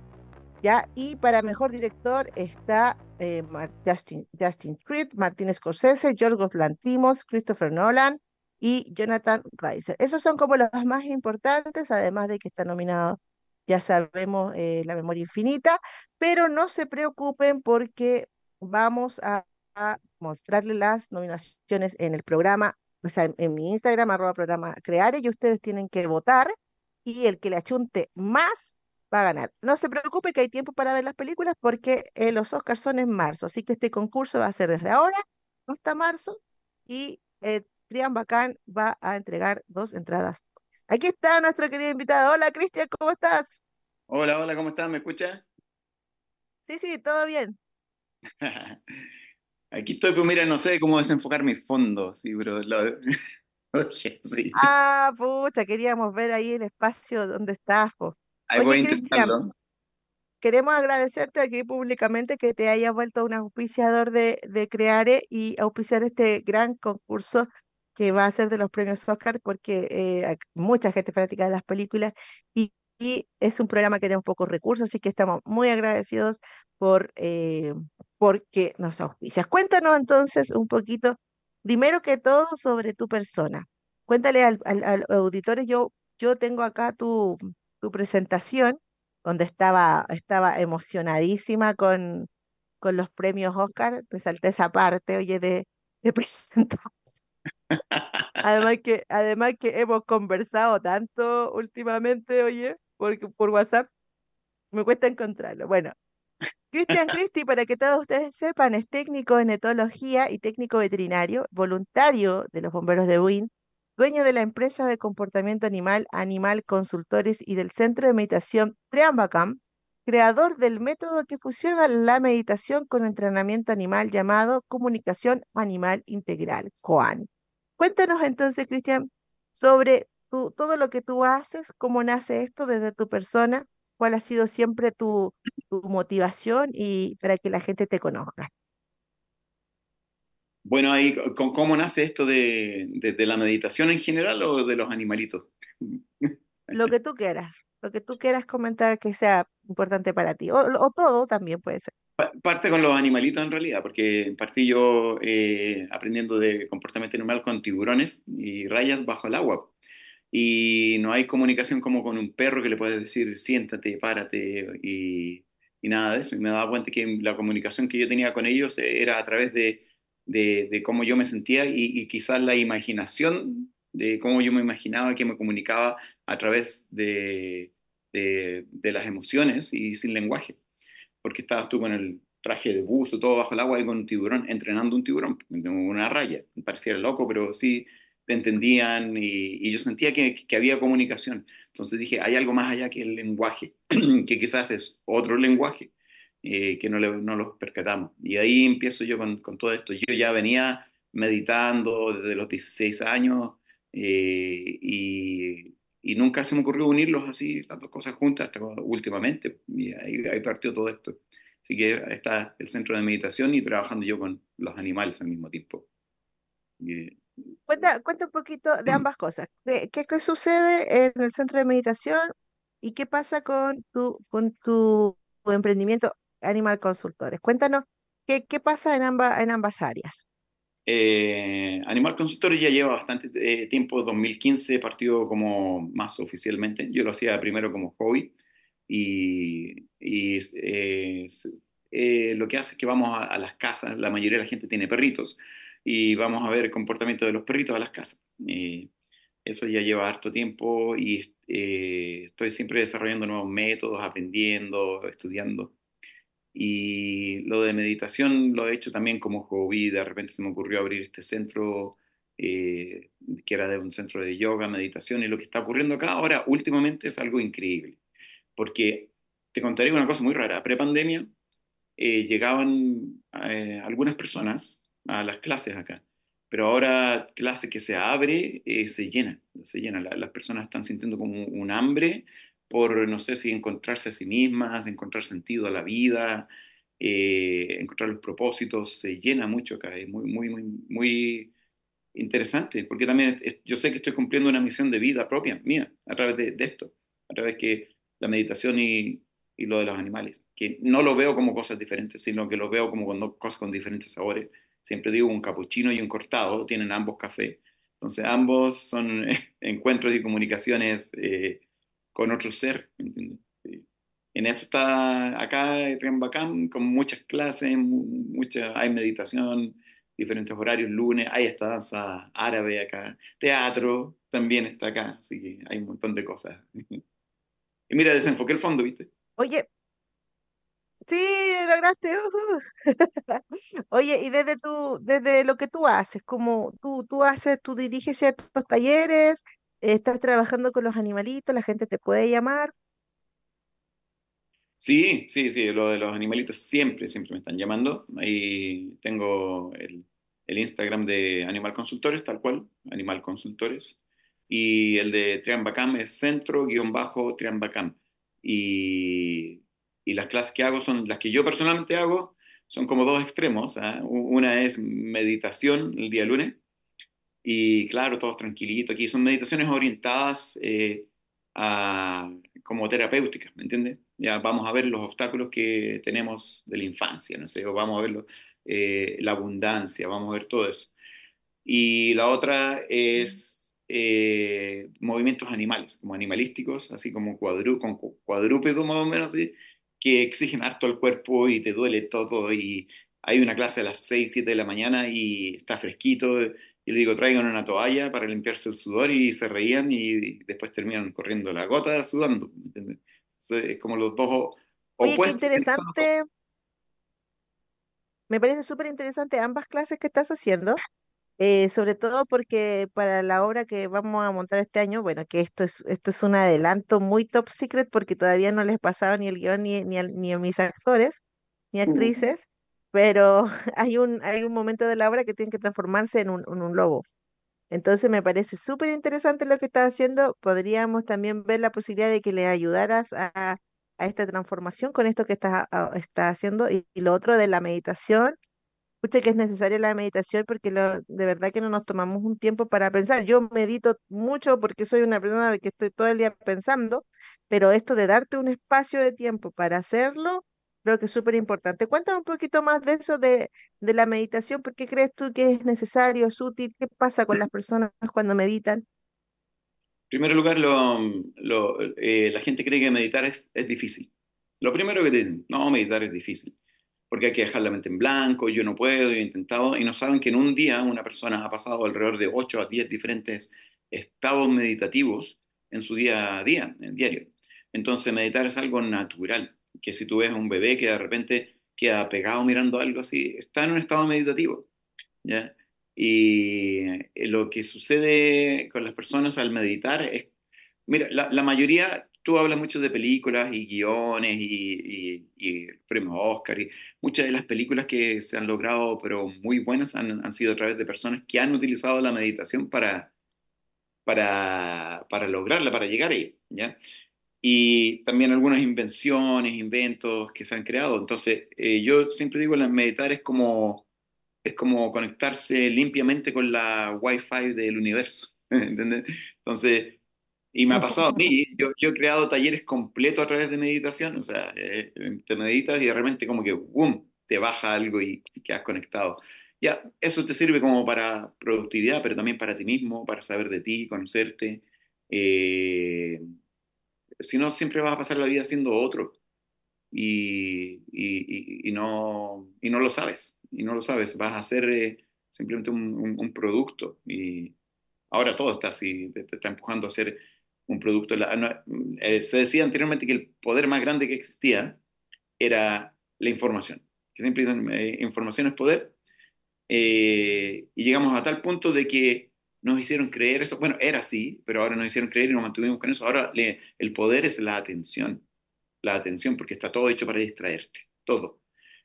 Y para Mejor Director está eh, Justin, Justin Street, Martin Scorsese, Yorgos Lantimos, Christopher Nolan y Jonathan Reiser. Esos son como los más importantes, además de que está nominado, ya sabemos, eh, La Memoria Infinita, pero no se preocupen porque vamos a, mostrarles las nominaciones en el programa, o sea, en, mi Instagram, arroba programa Creare, y ustedes tienen que votar y el que le achunte más va a ganar. No se preocupe que hay tiempo para ver las películas porque eh, los Oscars son en marzo, así que este concurso va a ser desde ahora hasta marzo y eh, Trian Bacán va a entregar dos entradas. Aquí está nuestro querido invitado. Hola Cristian, ¿cómo estás? Hola, hola, ¿cómo estás? ¿Me escuchas? Sí, sí, todo bien. *laughs* Aquí estoy, pero mira, no sé cómo desenfocar mis fondos, sí, pero *laughs* sí. Ah, pucha, queríamos ver ahí el espacio donde estás, Ahí voy a intentarlo. Queremos agradecerte aquí públicamente que te hayas vuelto un auspiciador de, de Creare y auspiciar este gran concurso que va a ser de los premios Oscar porque eh, hay mucha gente fanática de las películas y, es un programa que tiene pocos recursos, así que estamos muy agradecidos por eh, porque nos auspicias. Cuéntanos entonces un poquito, primero que todo, sobre tu persona. Cuéntale al, al, auditorio, yo, yo tengo acá tu, tu presentación, donde estaba, estaba emocionadísima con, con los premios Oscar, te salté esa parte, oye, de, de *laughs* presentar Además que, además que hemos conversado tanto últimamente, oye, por, por WhatsApp, me cuesta encontrarlo. Bueno, Cristian *laughs* Cristi, para que todos ustedes sepan, es técnico en etología y técnico veterinario, voluntario de los bomberos de Buin, dueño de la empresa de comportamiento animal Animal Consultores y del centro de meditación Triambacam, creador del método que fusiona la meditación con entrenamiento animal llamado comunicación animal integral, COAN. Cuéntanos entonces, Cristian, sobre todo lo que tú haces, cómo nace esto desde tu persona, cuál ha sido siempre tu, motivación y para que la gente te conozca. Bueno, ahí, ¿cómo nace esto de, la meditación en general o de los animalitos? Lo que tú quieras, lo que tú quieras comentar que sea importante para ti, o todo también puede ser. Parte con los animalitos en realidad, porque partí yo eh, aprendiendo de comportamiento animal con tiburones y rayas bajo el agua. Y no hay comunicación como con un perro que le puedes decir siéntate, párate y, nada de eso. Y me daba cuenta que la comunicación que yo tenía con ellos era a través de, de, cómo yo me sentía y, quizás la imaginación de cómo yo me imaginaba que me comunicaba a través de, de las emociones y sin lenguaje porque estabas tú con el traje de buzo, todo bajo el agua y con un tiburón, entrenando un tiburón, una raya. Me parecía loco, pero sí te entendían y, yo sentía que, que, había comunicación. Entonces dije, hay algo más allá que el lenguaje, *clears throat* que quizás es otro lenguaje, eh, que no, le, no los percatamos. Y ahí empiezo yo con, con, todo esto. Yo ya venía meditando desde los 16 años eh, y, y nunca se me ocurrió unirlos así, las dos cosas juntas, hasta últimamente. Y ahí, partió todo esto. Así que está el centro de meditación y trabajando yo con los animales al mismo tiempo. cuenta, cuenta un poquito de ambas cosas. ¿Qué, ¿Qué, sucede en el centro de meditación y qué pasa con tu, con tu, emprendimiento? Animal Consultores. Cuéntanos qué, qué pasa en, ambas en ambas áreas. Eh, Animal Consultores ya lleva bastante eh, tiempo, 2015 partió como más oficialmente. Yo lo hacía primero como hobby y, y eh, eh, lo que hace es que vamos a, a, las casas, la mayoría de la gente tiene perritos y vamos a ver el comportamiento de los perritos a las casas. eso ya lleva harto tiempo y estoy siempre desarrollando nuevos métodos, aprendiendo, estudiando. Y lo de meditación lo he hecho también como hobby. De repente se me ocurrió abrir este centro eh, que era de un centro de yoga, meditación. Y lo que está ocurriendo acá ahora últimamente es algo increíble. Porque te contaré una cosa muy rara. Pre-pandemia eh, llegaban eh, algunas personas a las clases acá. Pero ahora clase que se abre se llena, se llena. La, las personas están sintiendo como un hambre por, no sé si encontrarse a sí mismas, encontrar sentido a la vida, eh, encontrar los propósitos, se llena mucho acá, es muy, muy, muy, muy interesante, porque también yo sé que estoy cumpliendo una misión de vida propia, mía, a través de, de esto, a través que la meditación y, y, lo de los animales, que no lo veo como cosas diferentes, sino que lo veo como cosas con diferentes sabores. Siempre digo un capuchino y un cortado, tienen ambos café. Entonces ambos son *laughs* encuentros y comunicaciones eh, con otro ser, ¿me entiendes? En eso está acá Triambacán, con muchas clases, mucha, hay meditación, diferentes horarios, lunes, hay esta danza árabe acá, teatro también está acá, así que hay un montón de cosas. *laughs* Y mira, desenfoqué el fondo, ¿viste? Oye, sí, lograste. Uh *laughs* Oye, y desde tu, desde lo que tú haces, como tú, tú haces, tú diriges ciertos talleres, estás trabajando con los animalitos, la gente te puede llamar. Sí, sí, sí, lo de los animalitos siempre, siempre me están llamando. Ahí tengo el, Instagram de Animal Consultores, tal cual, Animal Consultores. Y el de Triambacam es centro-triambacam. Y, y las clases que hago son las que yo personalmente hago, son como dos extremos. ¿eh? Una es meditación el día lunes y claro, todos tranquilitos. Aquí son meditaciones orientadas eh, a, como terapéuticas, ¿me entiendes? Ya vamos a ver los obstáculos que tenemos de la infancia, no sé, o vamos a ver lo, eh, la abundancia, vamos a ver todo eso. Y la otra es eh, movimientos animales, como animalísticos, así como cuadrú con cuadrúpedo más o menos, así, que exigen harto al cuerpo y te duele todo y hay una clase a las 6, 7 de la mañana y está fresquito y le digo, traigan una toalla para limpiarse el sudor y se reían y después terminan corriendo la gota sudando. es como los dos opuestos. Oye, qué interesante. Me parece súper interesante ambas clases que estás haciendo, eh, sobre todo porque para la obra que vamos a montar este año, bueno, que esto es, esto es un adelanto muy top secret porque todavía no les pasaba ni el guion ni, ni, a, ni a mis actores ni actrices pero *laughs* hay un, hay un momento de la obra que tiene que transformarse en un, un lobo. Entonces me parece súper interesante lo que estás haciendo. Podríamos también ver la posibilidad de que le ayudaras a, a esta transformación con esto que estás, estás haciendo. Y, lo otro de la meditación, escucha que es necesaria la meditación porque lo, de verdad que no nos tomamos un tiempo para pensar. Yo medito mucho porque soy una persona que estoy todo el día pensando, pero esto de darte un espacio de tiempo para hacerlo Creo que es súper importante. Cuéntame un poquito más de eso, de, de la meditación. ¿Por qué crees tú que es necesario, es útil? ¿Qué pasa con las personas cuando meditan? En primer lugar, lo, lo, eh, la gente cree que meditar es, es, difícil. Lo primero que dicen, no, meditar es difícil, porque hay que dejar la mente en blanco, yo no puedo, yo he intentado, y no saben que en un día una persona ha pasado alrededor de 8 a 10 diferentes estados meditativos en su día a día, en diario. Entonces, meditar es algo natural que si tú ves a un bebé que de repente queda pegado mirando algo así, está en un estado meditativo. ¿ya? Y eh, lo que sucede con las personas al meditar es, mira, la, mayoría, tú hablas mucho de películas y guiones y premios Oscar y muchas de las películas que se han logrado, pero muy buenas, han, han sido a través de personas que han utilizado la meditación para, para, para lograrla, para llegar ahí. ¿ya? Y también algunas invenciones, inventos que se han creado. Entonces, eh, yo siempre digo, la meditar es como, es como conectarse limpiamente con la Wi-Fi del universo, *laughs* ¿entendés? Entonces, Y me ha pasado a mí, yo, yo he creado talleres completos a través de meditación, o sea, eh, te meditas y de repente como que, ¡boom!, te baja algo y, quedas conectado. Ya, eso te sirve como para productividad, pero también para ti mismo, para saber de ti, conocerte. Eh, si no, siempre vas a pasar la vida siendo otro. Y, y, no, y no lo sabes, y no lo sabes, vas a ser eh, simplemente un, producto. Y ahora todo está así, te, está empujando a ser un producto. Eh, se decía anteriormente que el poder más grande que existía era la información, que siempre dicen eh, información es poder, y llegamos a tal punto de que nos hicieron creer eso, bueno, era así, pero ahora nos hicieron creer y nos mantuvimos con eso, ahora el poder es la atención la atención, porque está todo hecho para distraerte, todo.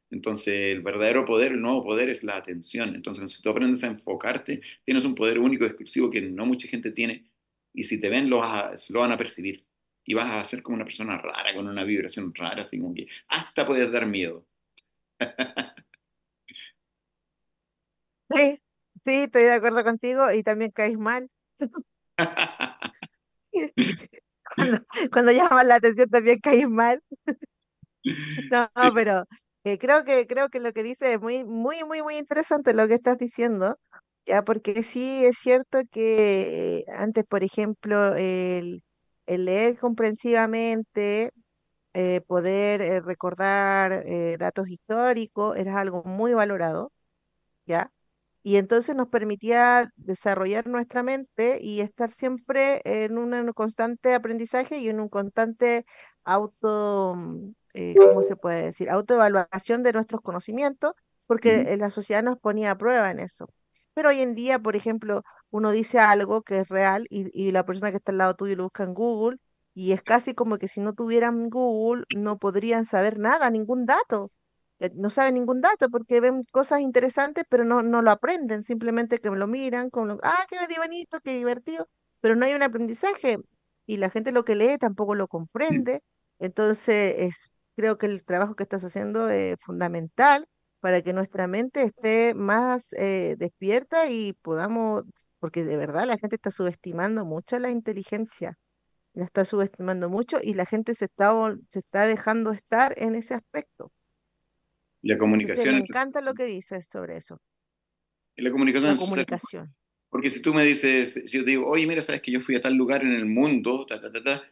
Entonces, el verdadero poder, el nuevo poder es la atención. Entonces, si tú aprendes a enfocarte, tienes un poder único, exclusivo, que no mucha gente tiene, y si te ven, lo, lo van a percibir. Y vas a ser como una persona rara, con una vibración rara, así como que hasta puedes dar miedo. Sí, sí, estoy de acuerdo contigo y también caes mal. *laughs* Cuando, cuando llaman la atención también caes mal. *laughs* No, pero eh, creo que creo que lo que dice es muy, muy, muy, muy interesante lo que estás diciendo, ya, porque sí es cierto que eh, antes, por ejemplo, el, el leer comprensivamente, eh, poder recordar datos históricos, era algo muy valorado, ¿ya? Y entonces nos permitía desarrollar nuestra mente y estar siempre en un constante aprendizaje y en un constante auto, mm, eh, ¿cómo se puede decir? Autoevaluación de nuestros conocimientos, porque la sociedad nos ponía a prueba en eso. Pero hoy en día, por ejemplo, uno dice algo que es real y, y la persona que está al lado tuyo lo busca en Google y es casi como que si no tuvieran Google no podrían saber nada, ningún dato no saben ningún dato porque ven cosas interesantes, pero no, no lo aprenden, simplemente que lo miran, como, ah, qué bonito, qué divertido, pero no hay un aprendizaje y la gente lo que lee tampoco lo comprende. Entonces, es, creo que el trabajo que estás haciendo es fundamental para que nuestra mente esté más eh, despierta y podamos, porque de verdad la gente está subestimando mucho la inteligencia, la está subestimando mucho y la gente se está, se está dejando estar en ese aspecto. La comunicación. me encanta lo que dices sobre eso. La comunicación. La comunicación. Porque si tú me dices, si yo te digo, oye, mira, sabes que yo fui a tal lugar en el mundo, ta, ta, ta, ta,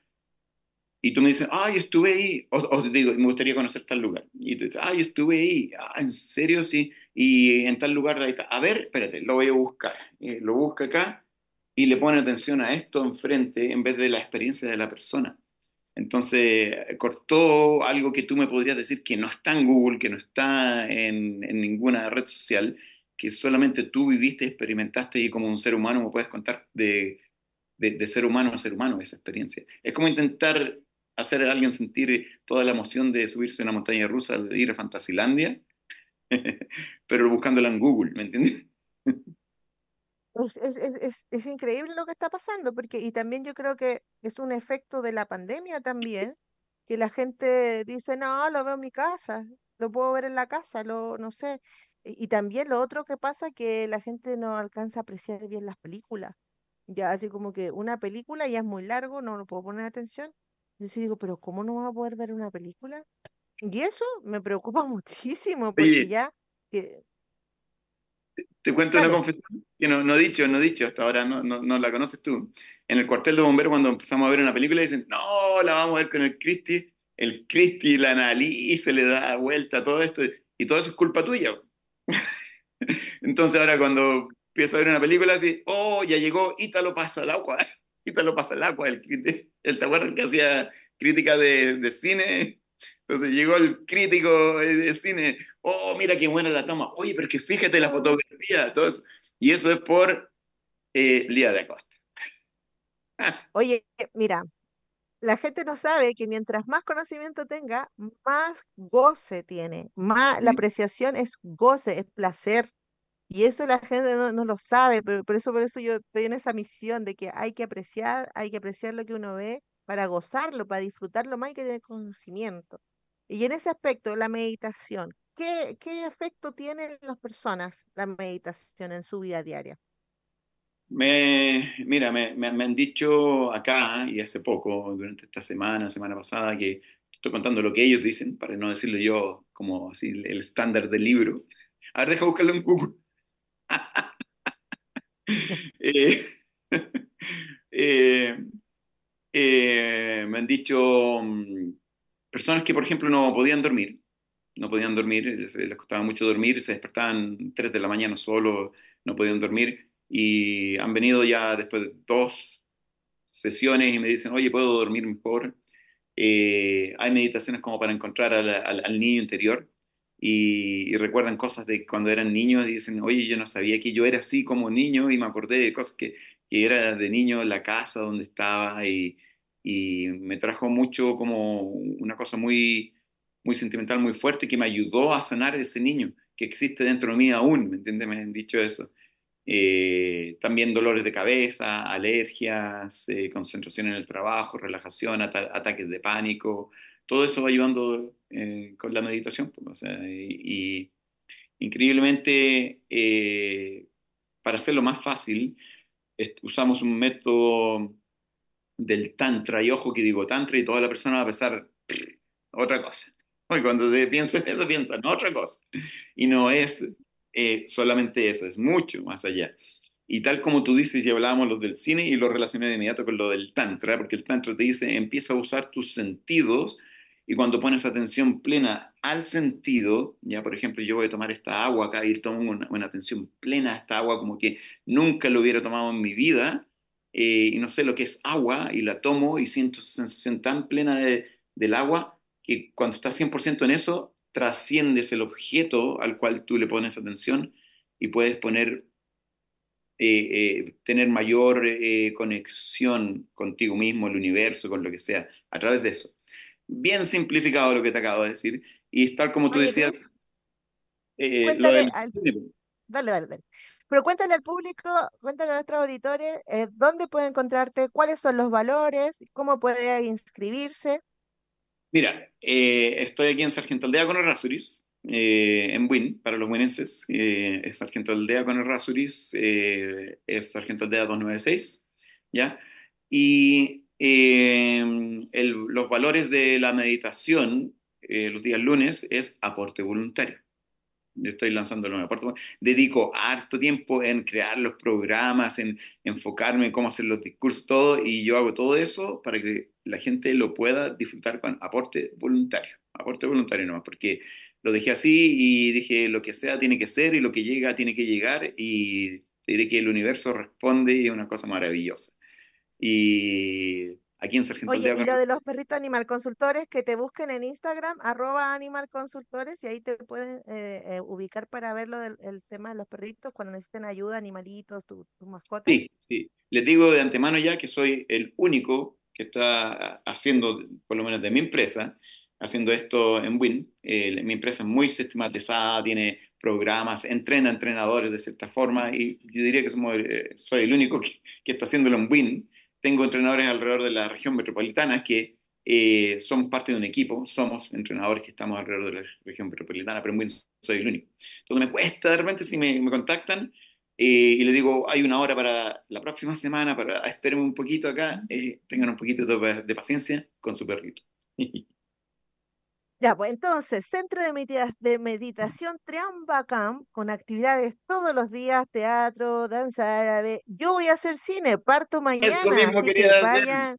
y tú me dices, ah, yo estuve ahí, o, te digo, me gustaría conocer tal lugar, y tú dices, ah, yo estuve ahí, ah, ¿en serio? Sí, y en tal lugar, ahí está. a ver, espérate, lo voy a buscar, eh, lo busca acá, y le pone atención a esto enfrente en vez de la experiencia de la persona. Entonces, cortó algo que tú me podrías decir que no está en Google, que no está en, ninguna red social, que solamente tú viviste, experimentaste y como un ser humano me puedes contar de, de, ser humano a ser humano esa experiencia. Es como intentar hacer a alguien sentir toda la emoción de subirse a una montaña rusa, de ir a Fantasilandia, *laughs* pero buscándola en Google, ¿me entiendes? *laughs* Es, es, es, es, increíble lo que está pasando, porque, y también yo creo que es un efecto de la pandemia también, que la gente dice, no, lo veo en mi casa, lo puedo ver en la casa, lo, no sé. Y, también lo otro que pasa que la gente no alcanza a apreciar bien las películas. Ya así como que una película ya es muy largo, no lo puedo poner atención. Yo sí digo, pero ¿cómo no va a poder ver una película? Y eso me preocupa *laughs* muchísimo, porque ya que te cuento una confesión que no, no he dicho, no he dicho hasta ahora, no, no, no, la conoces tú. En el cuartel de bomberos, cuando empezamos a ver una película, dicen, no, la vamos a ver con el Christie. El Christie la analiza, le da vuelta a todo esto, y todo eso es culpa tuya. *laughs* Entonces ahora cuando empiezo a ver una película, así, oh, ya llegó, Ítalo pasa el agua, *laughs* Ítalo pasa el agua, el, el, ¿te acuerdas que hacía crítica de, de cine? Entonces llegó el crítico de cine, oh, mira qué buena la toma, oye, pero que fíjate la fotografía, todo eso. Y eso es por eh, Lía de Acosta. *laughs* Oye, mira, la gente no sabe que mientras más conocimiento tenga, más goce tiene, más la apreciación es goce, es placer. Y eso la gente no, lo sabe, pero por eso, por eso yo estoy en esa misión de que hay que apreciar, hay que apreciar lo que uno ve para gozarlo, para disfrutarlo más y que tener conocimiento. Y en ese aspecto, la meditación, ¿qué, efecto tiene en las personas la meditación en su vida diaria? Me, mira, me, me, han dicho acá y hace poco, durante esta semana, semana pasada, que estoy contando lo que ellos dicen, para no decirlo yo como así el estándar del libro. A ver, deja buscarlo en Google. *laughs* eh, *laughs* eh, eh, me han dicho mm, personas que, por ejemplo, no podían dormir, no podían dormir, les, les costaba mucho dormir, se despertaban 3 de la mañana solo, no podían dormir, y han venido ya después de dos sesiones y me dicen, oye, ¿puedo dormir mejor? Eh, hay meditaciones como para encontrar al, al, al niño interior y, y, recuerdan cosas de cuando eran niños y dicen, oye, yo no sabía que yo era así como niño y me acordé de cosas que, que era de niño la casa donde estaba y, y me trajo mucho como una cosa muy, muy sentimental, muy fuerte que me ayudó a sanar ese niño que existe dentro de mí aún, ¿me entiendes? Me han dicho eso. Eh, también dolores de cabeza, alergias, eh, concentración en el trabajo, relajación, ata ataques de pánico, todo eso va ayudando eh, con la meditación. Pues, o sea, y, y, increíblemente, eh, para hacerlo más fácil, usamos un método del tantra, y ojo que digo tantra y toda la persona va a pensar otra cosa. *laughs* Y cuando piensan eso, piensan otra cosa. Y no es eh, solamente eso, es mucho más allá. Y tal como tú dices, y hablábamos los del cine y lo relacioné de inmediato con lo del tantra, porque el tantra te dice, empieza a usar tus sentidos y cuando pones atención plena al sentido, ya por ejemplo yo voy a tomar esta agua acá y tomo una, una atención plena a esta agua como que nunca lo hubiera tomado en mi vida, eh, y no sé lo que es agua y la tomo y siento sensación tan plena de, del agua que cuando estás 100% en eso, trasciendes el objeto al cual tú le pones atención y puedes poner, eh, eh, tener mayor eh, conexión contigo mismo, el universo, con lo que sea, a través de eso. Bien simplificado lo que te acabo de decir. Y tal como tú Oye, decías, lo del... al... *laughs* Dale, dale, dale. Pero cuéntale al público, cuéntale a nuestros auditores, eh, dónde puede encontrarte, cuáles son los valores, cómo puede inscribirse. Mira, eh, estoy aquí en Sargento Aldea con Errázuriz, eh, en Win, para los winenses. Eh, es Sargento Aldea con Errázuriz, eh, es Sargento Aldea 296, ¿ya? Y el, los valores de la meditación los días lunes es aporte voluntario. Estoy lanzando el nuevo aporte. Dedico harto tiempo en crear los programas, en enfocarme en cómo hacer los discursos, todo, y yo hago todo eso para que la gente lo pueda disfrutar con aporte voluntario. Aporte voluntario nomás, porque lo dejé así y dije lo que sea tiene que ser y lo que llega tiene que llegar y diré que el universo responde y es una cosa maravillosa. Y aquí en Sargento Oye, y lo de los perritos animal consultores, que te busquen en Instagram, arroba animal consultores, y ahí te pueden eh, eh, ubicar para ver lo del el tema de los perritos cuando necesiten ayuda, animalitos, tu, tu mascota. Sí, sí. Les digo de antemano ya que soy el único que está haciendo, por lo menos de mi empresa, haciendo esto en Win. Eh, mi empresa es muy sistematizada, tiene programas, entrena entrenadores de cierta forma, y yo diría que somos, eh, soy el único que, que está haciéndolo en Win tengo entrenadores alrededor de la región metropolitana que eh, somos parte de un equipo, somos entrenadores que estamos alrededor de la región metropolitana, pero muy soy el único. Entonces me cuesta de repente si me, me contactan eh, y les digo, hay una hora para la próxima semana, para esperen un poquito acá, eh, tengan un poquito de, de paciencia con su perrito. *laughs* Ya, pues entonces, Centro de, medita de Meditación Triambacam, con actividades todos los días, teatro, danza árabe. Yo voy a hacer cine, parto mañana, así que vayan,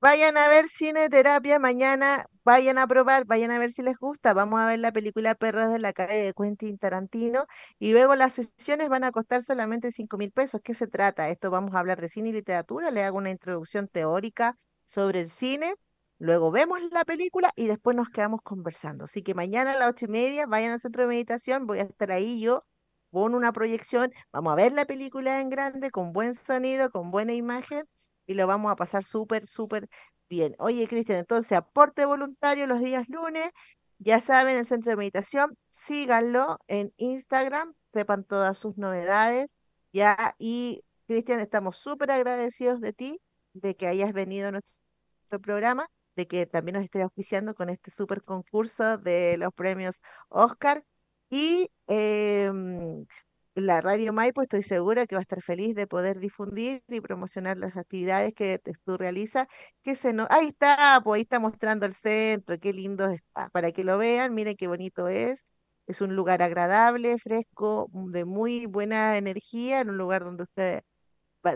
vayan a ver cine terapia mañana, vayan a probar, vayan a ver si les gusta. Vamos a ver la película Perros de la calle de Quentin Tarantino y luego las sesiones van a costar solamente 5 mil pesos. ¿Qué se trata? Esto vamos a hablar de cine y literatura, le hago una introducción teórica sobre el cine Luego vemos la película y después nos quedamos conversando. Así que mañana a las ocho y media vayan al centro de meditación, voy a estar ahí yo con una proyección, vamos a ver la película en grande, con buen sonido, con buena imagen y lo vamos a pasar súper, súper bien. Oye, Cristian, entonces aporte voluntario los días lunes, ya saben, el centro de meditación, síganlo en Instagram, sepan todas sus novedades, ya, y Cristian, estamos súper agradecidos de ti, de que hayas venido a nuestro programa de que también nos esté auspiciando con este super concurso de los premios Oscar. Y eh, la Radio Maipo estoy segura que va a estar feliz de poder difundir y promocionar las actividades que tú realizas. Que se no... Ahí está, pues ahí está mostrando el centro, qué lindo está, para que lo vean, miren qué bonito es. Es un lugar agradable, fresco, mm, de muy buena energía, en un lugar donde ustedes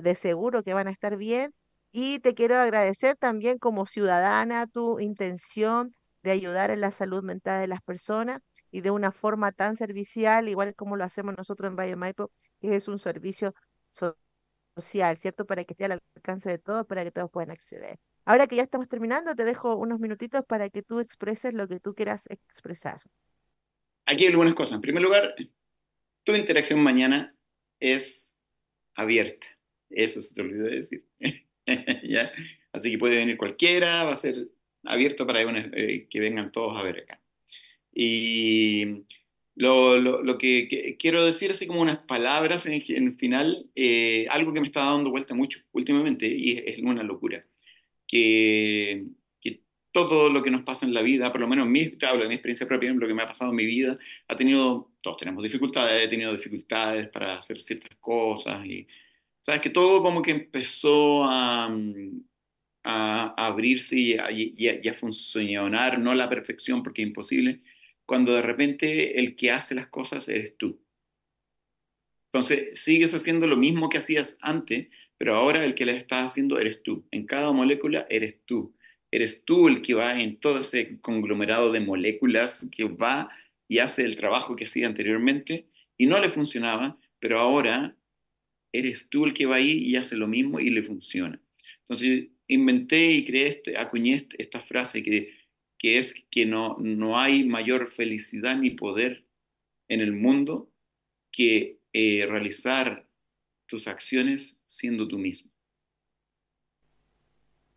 de seguro que van a estar bien. Y te quiero agradecer también como ciudadana tu intención de ayudar en la salud mental de las personas y de una forma tan servicial, igual como lo hacemos nosotros en Radio Maipo, que es un servicio so- social, ¿cierto? Para que esté al alcance de todos, para que todos puedan acceder. Ahora que ya estamos terminando, te dejo unos minutitos para que tú expreses lo que tú quieras expresar. Aquí hay algunas cosas. En primer lugar, tu interacción mañana es abierta. Eso se te olvidó de decir. *laughs* ¿Ya? Así que puede venir cualquiera, va a ser abierto para eh, que vengan todos a ver acá. Y lo, lo, lo que, que, quiero decir así como unas palabras en, en final, eh, algo que me está dando vuelta mucho últimamente y es, es una locura, que, que, todo lo que nos pasa en la vida, por lo menos mi, hablo de mi experiencia propia, lo que me ha pasado en mi vida, ha tenido, todos tenemos dificultades, he tenido dificultades para hacer ciertas cosas y sabes que todo como que empezó a, abrirse y a, funcionar, no la perfección porque es imposible, cuando de repente el que hace las cosas eres tú. Entonces, sigues haciendo lo mismo que hacías antes, pero ahora el que le estás haciendo eres tú. En cada molécula eres tú. Eres tú el que va en todo ese conglomerado de moléculas que va y hace el trabajo que hacía anteriormente y no le funcionaba, pero ahora eres tú el que va ahí y hace lo mismo y le funciona. Entonces, inventé y creé, este, acuñé esta frase que que es que no, no hay mayor felicidad ni poder en el mundo que eh, realizar tus acciones siendo tú mismo.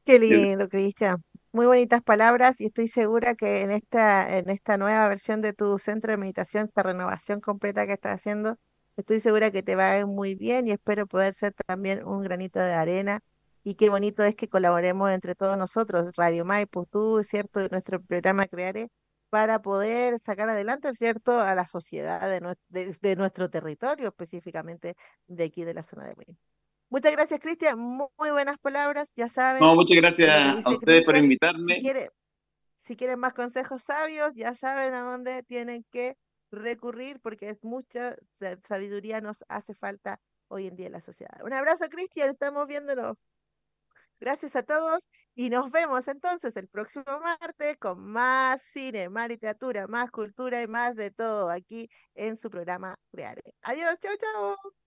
Qué lindo, Cristian. Muy bonitas palabras y estoy segura que en esta, en esta nueva versión de tu centro de meditación, esta renovación completa que estás haciendo, estoy segura que te va a ir muy bien y espero poder ser también un granito de arena y qué bonito es que colaboremos entre todos nosotros, Radio Maipo, tú, ¿cierto? De nuestro programa Creare, para poder sacar adelante, ¿cierto?, a la sociedad de, de, de nuestro territorio, específicamente de aquí de la zona de Win. Muchas gracias, Cristian. Muy, muy, buenas palabras, ya saben. No, muchas gracias a ustedes por invitarme. Si, quiere, si quieren más consejos sabios, ya saben a dónde tienen que recurrir, porque es mucha sabiduría nos hace falta hoy en día en la sociedad. Un abrazo, Cristian, estamos viéndonos. Gracias a todos y nos vemos entonces el próximo martes con más cine, más literatura, más cultura y más de todo aquí en su programa Creare. Adiós, chao, chao.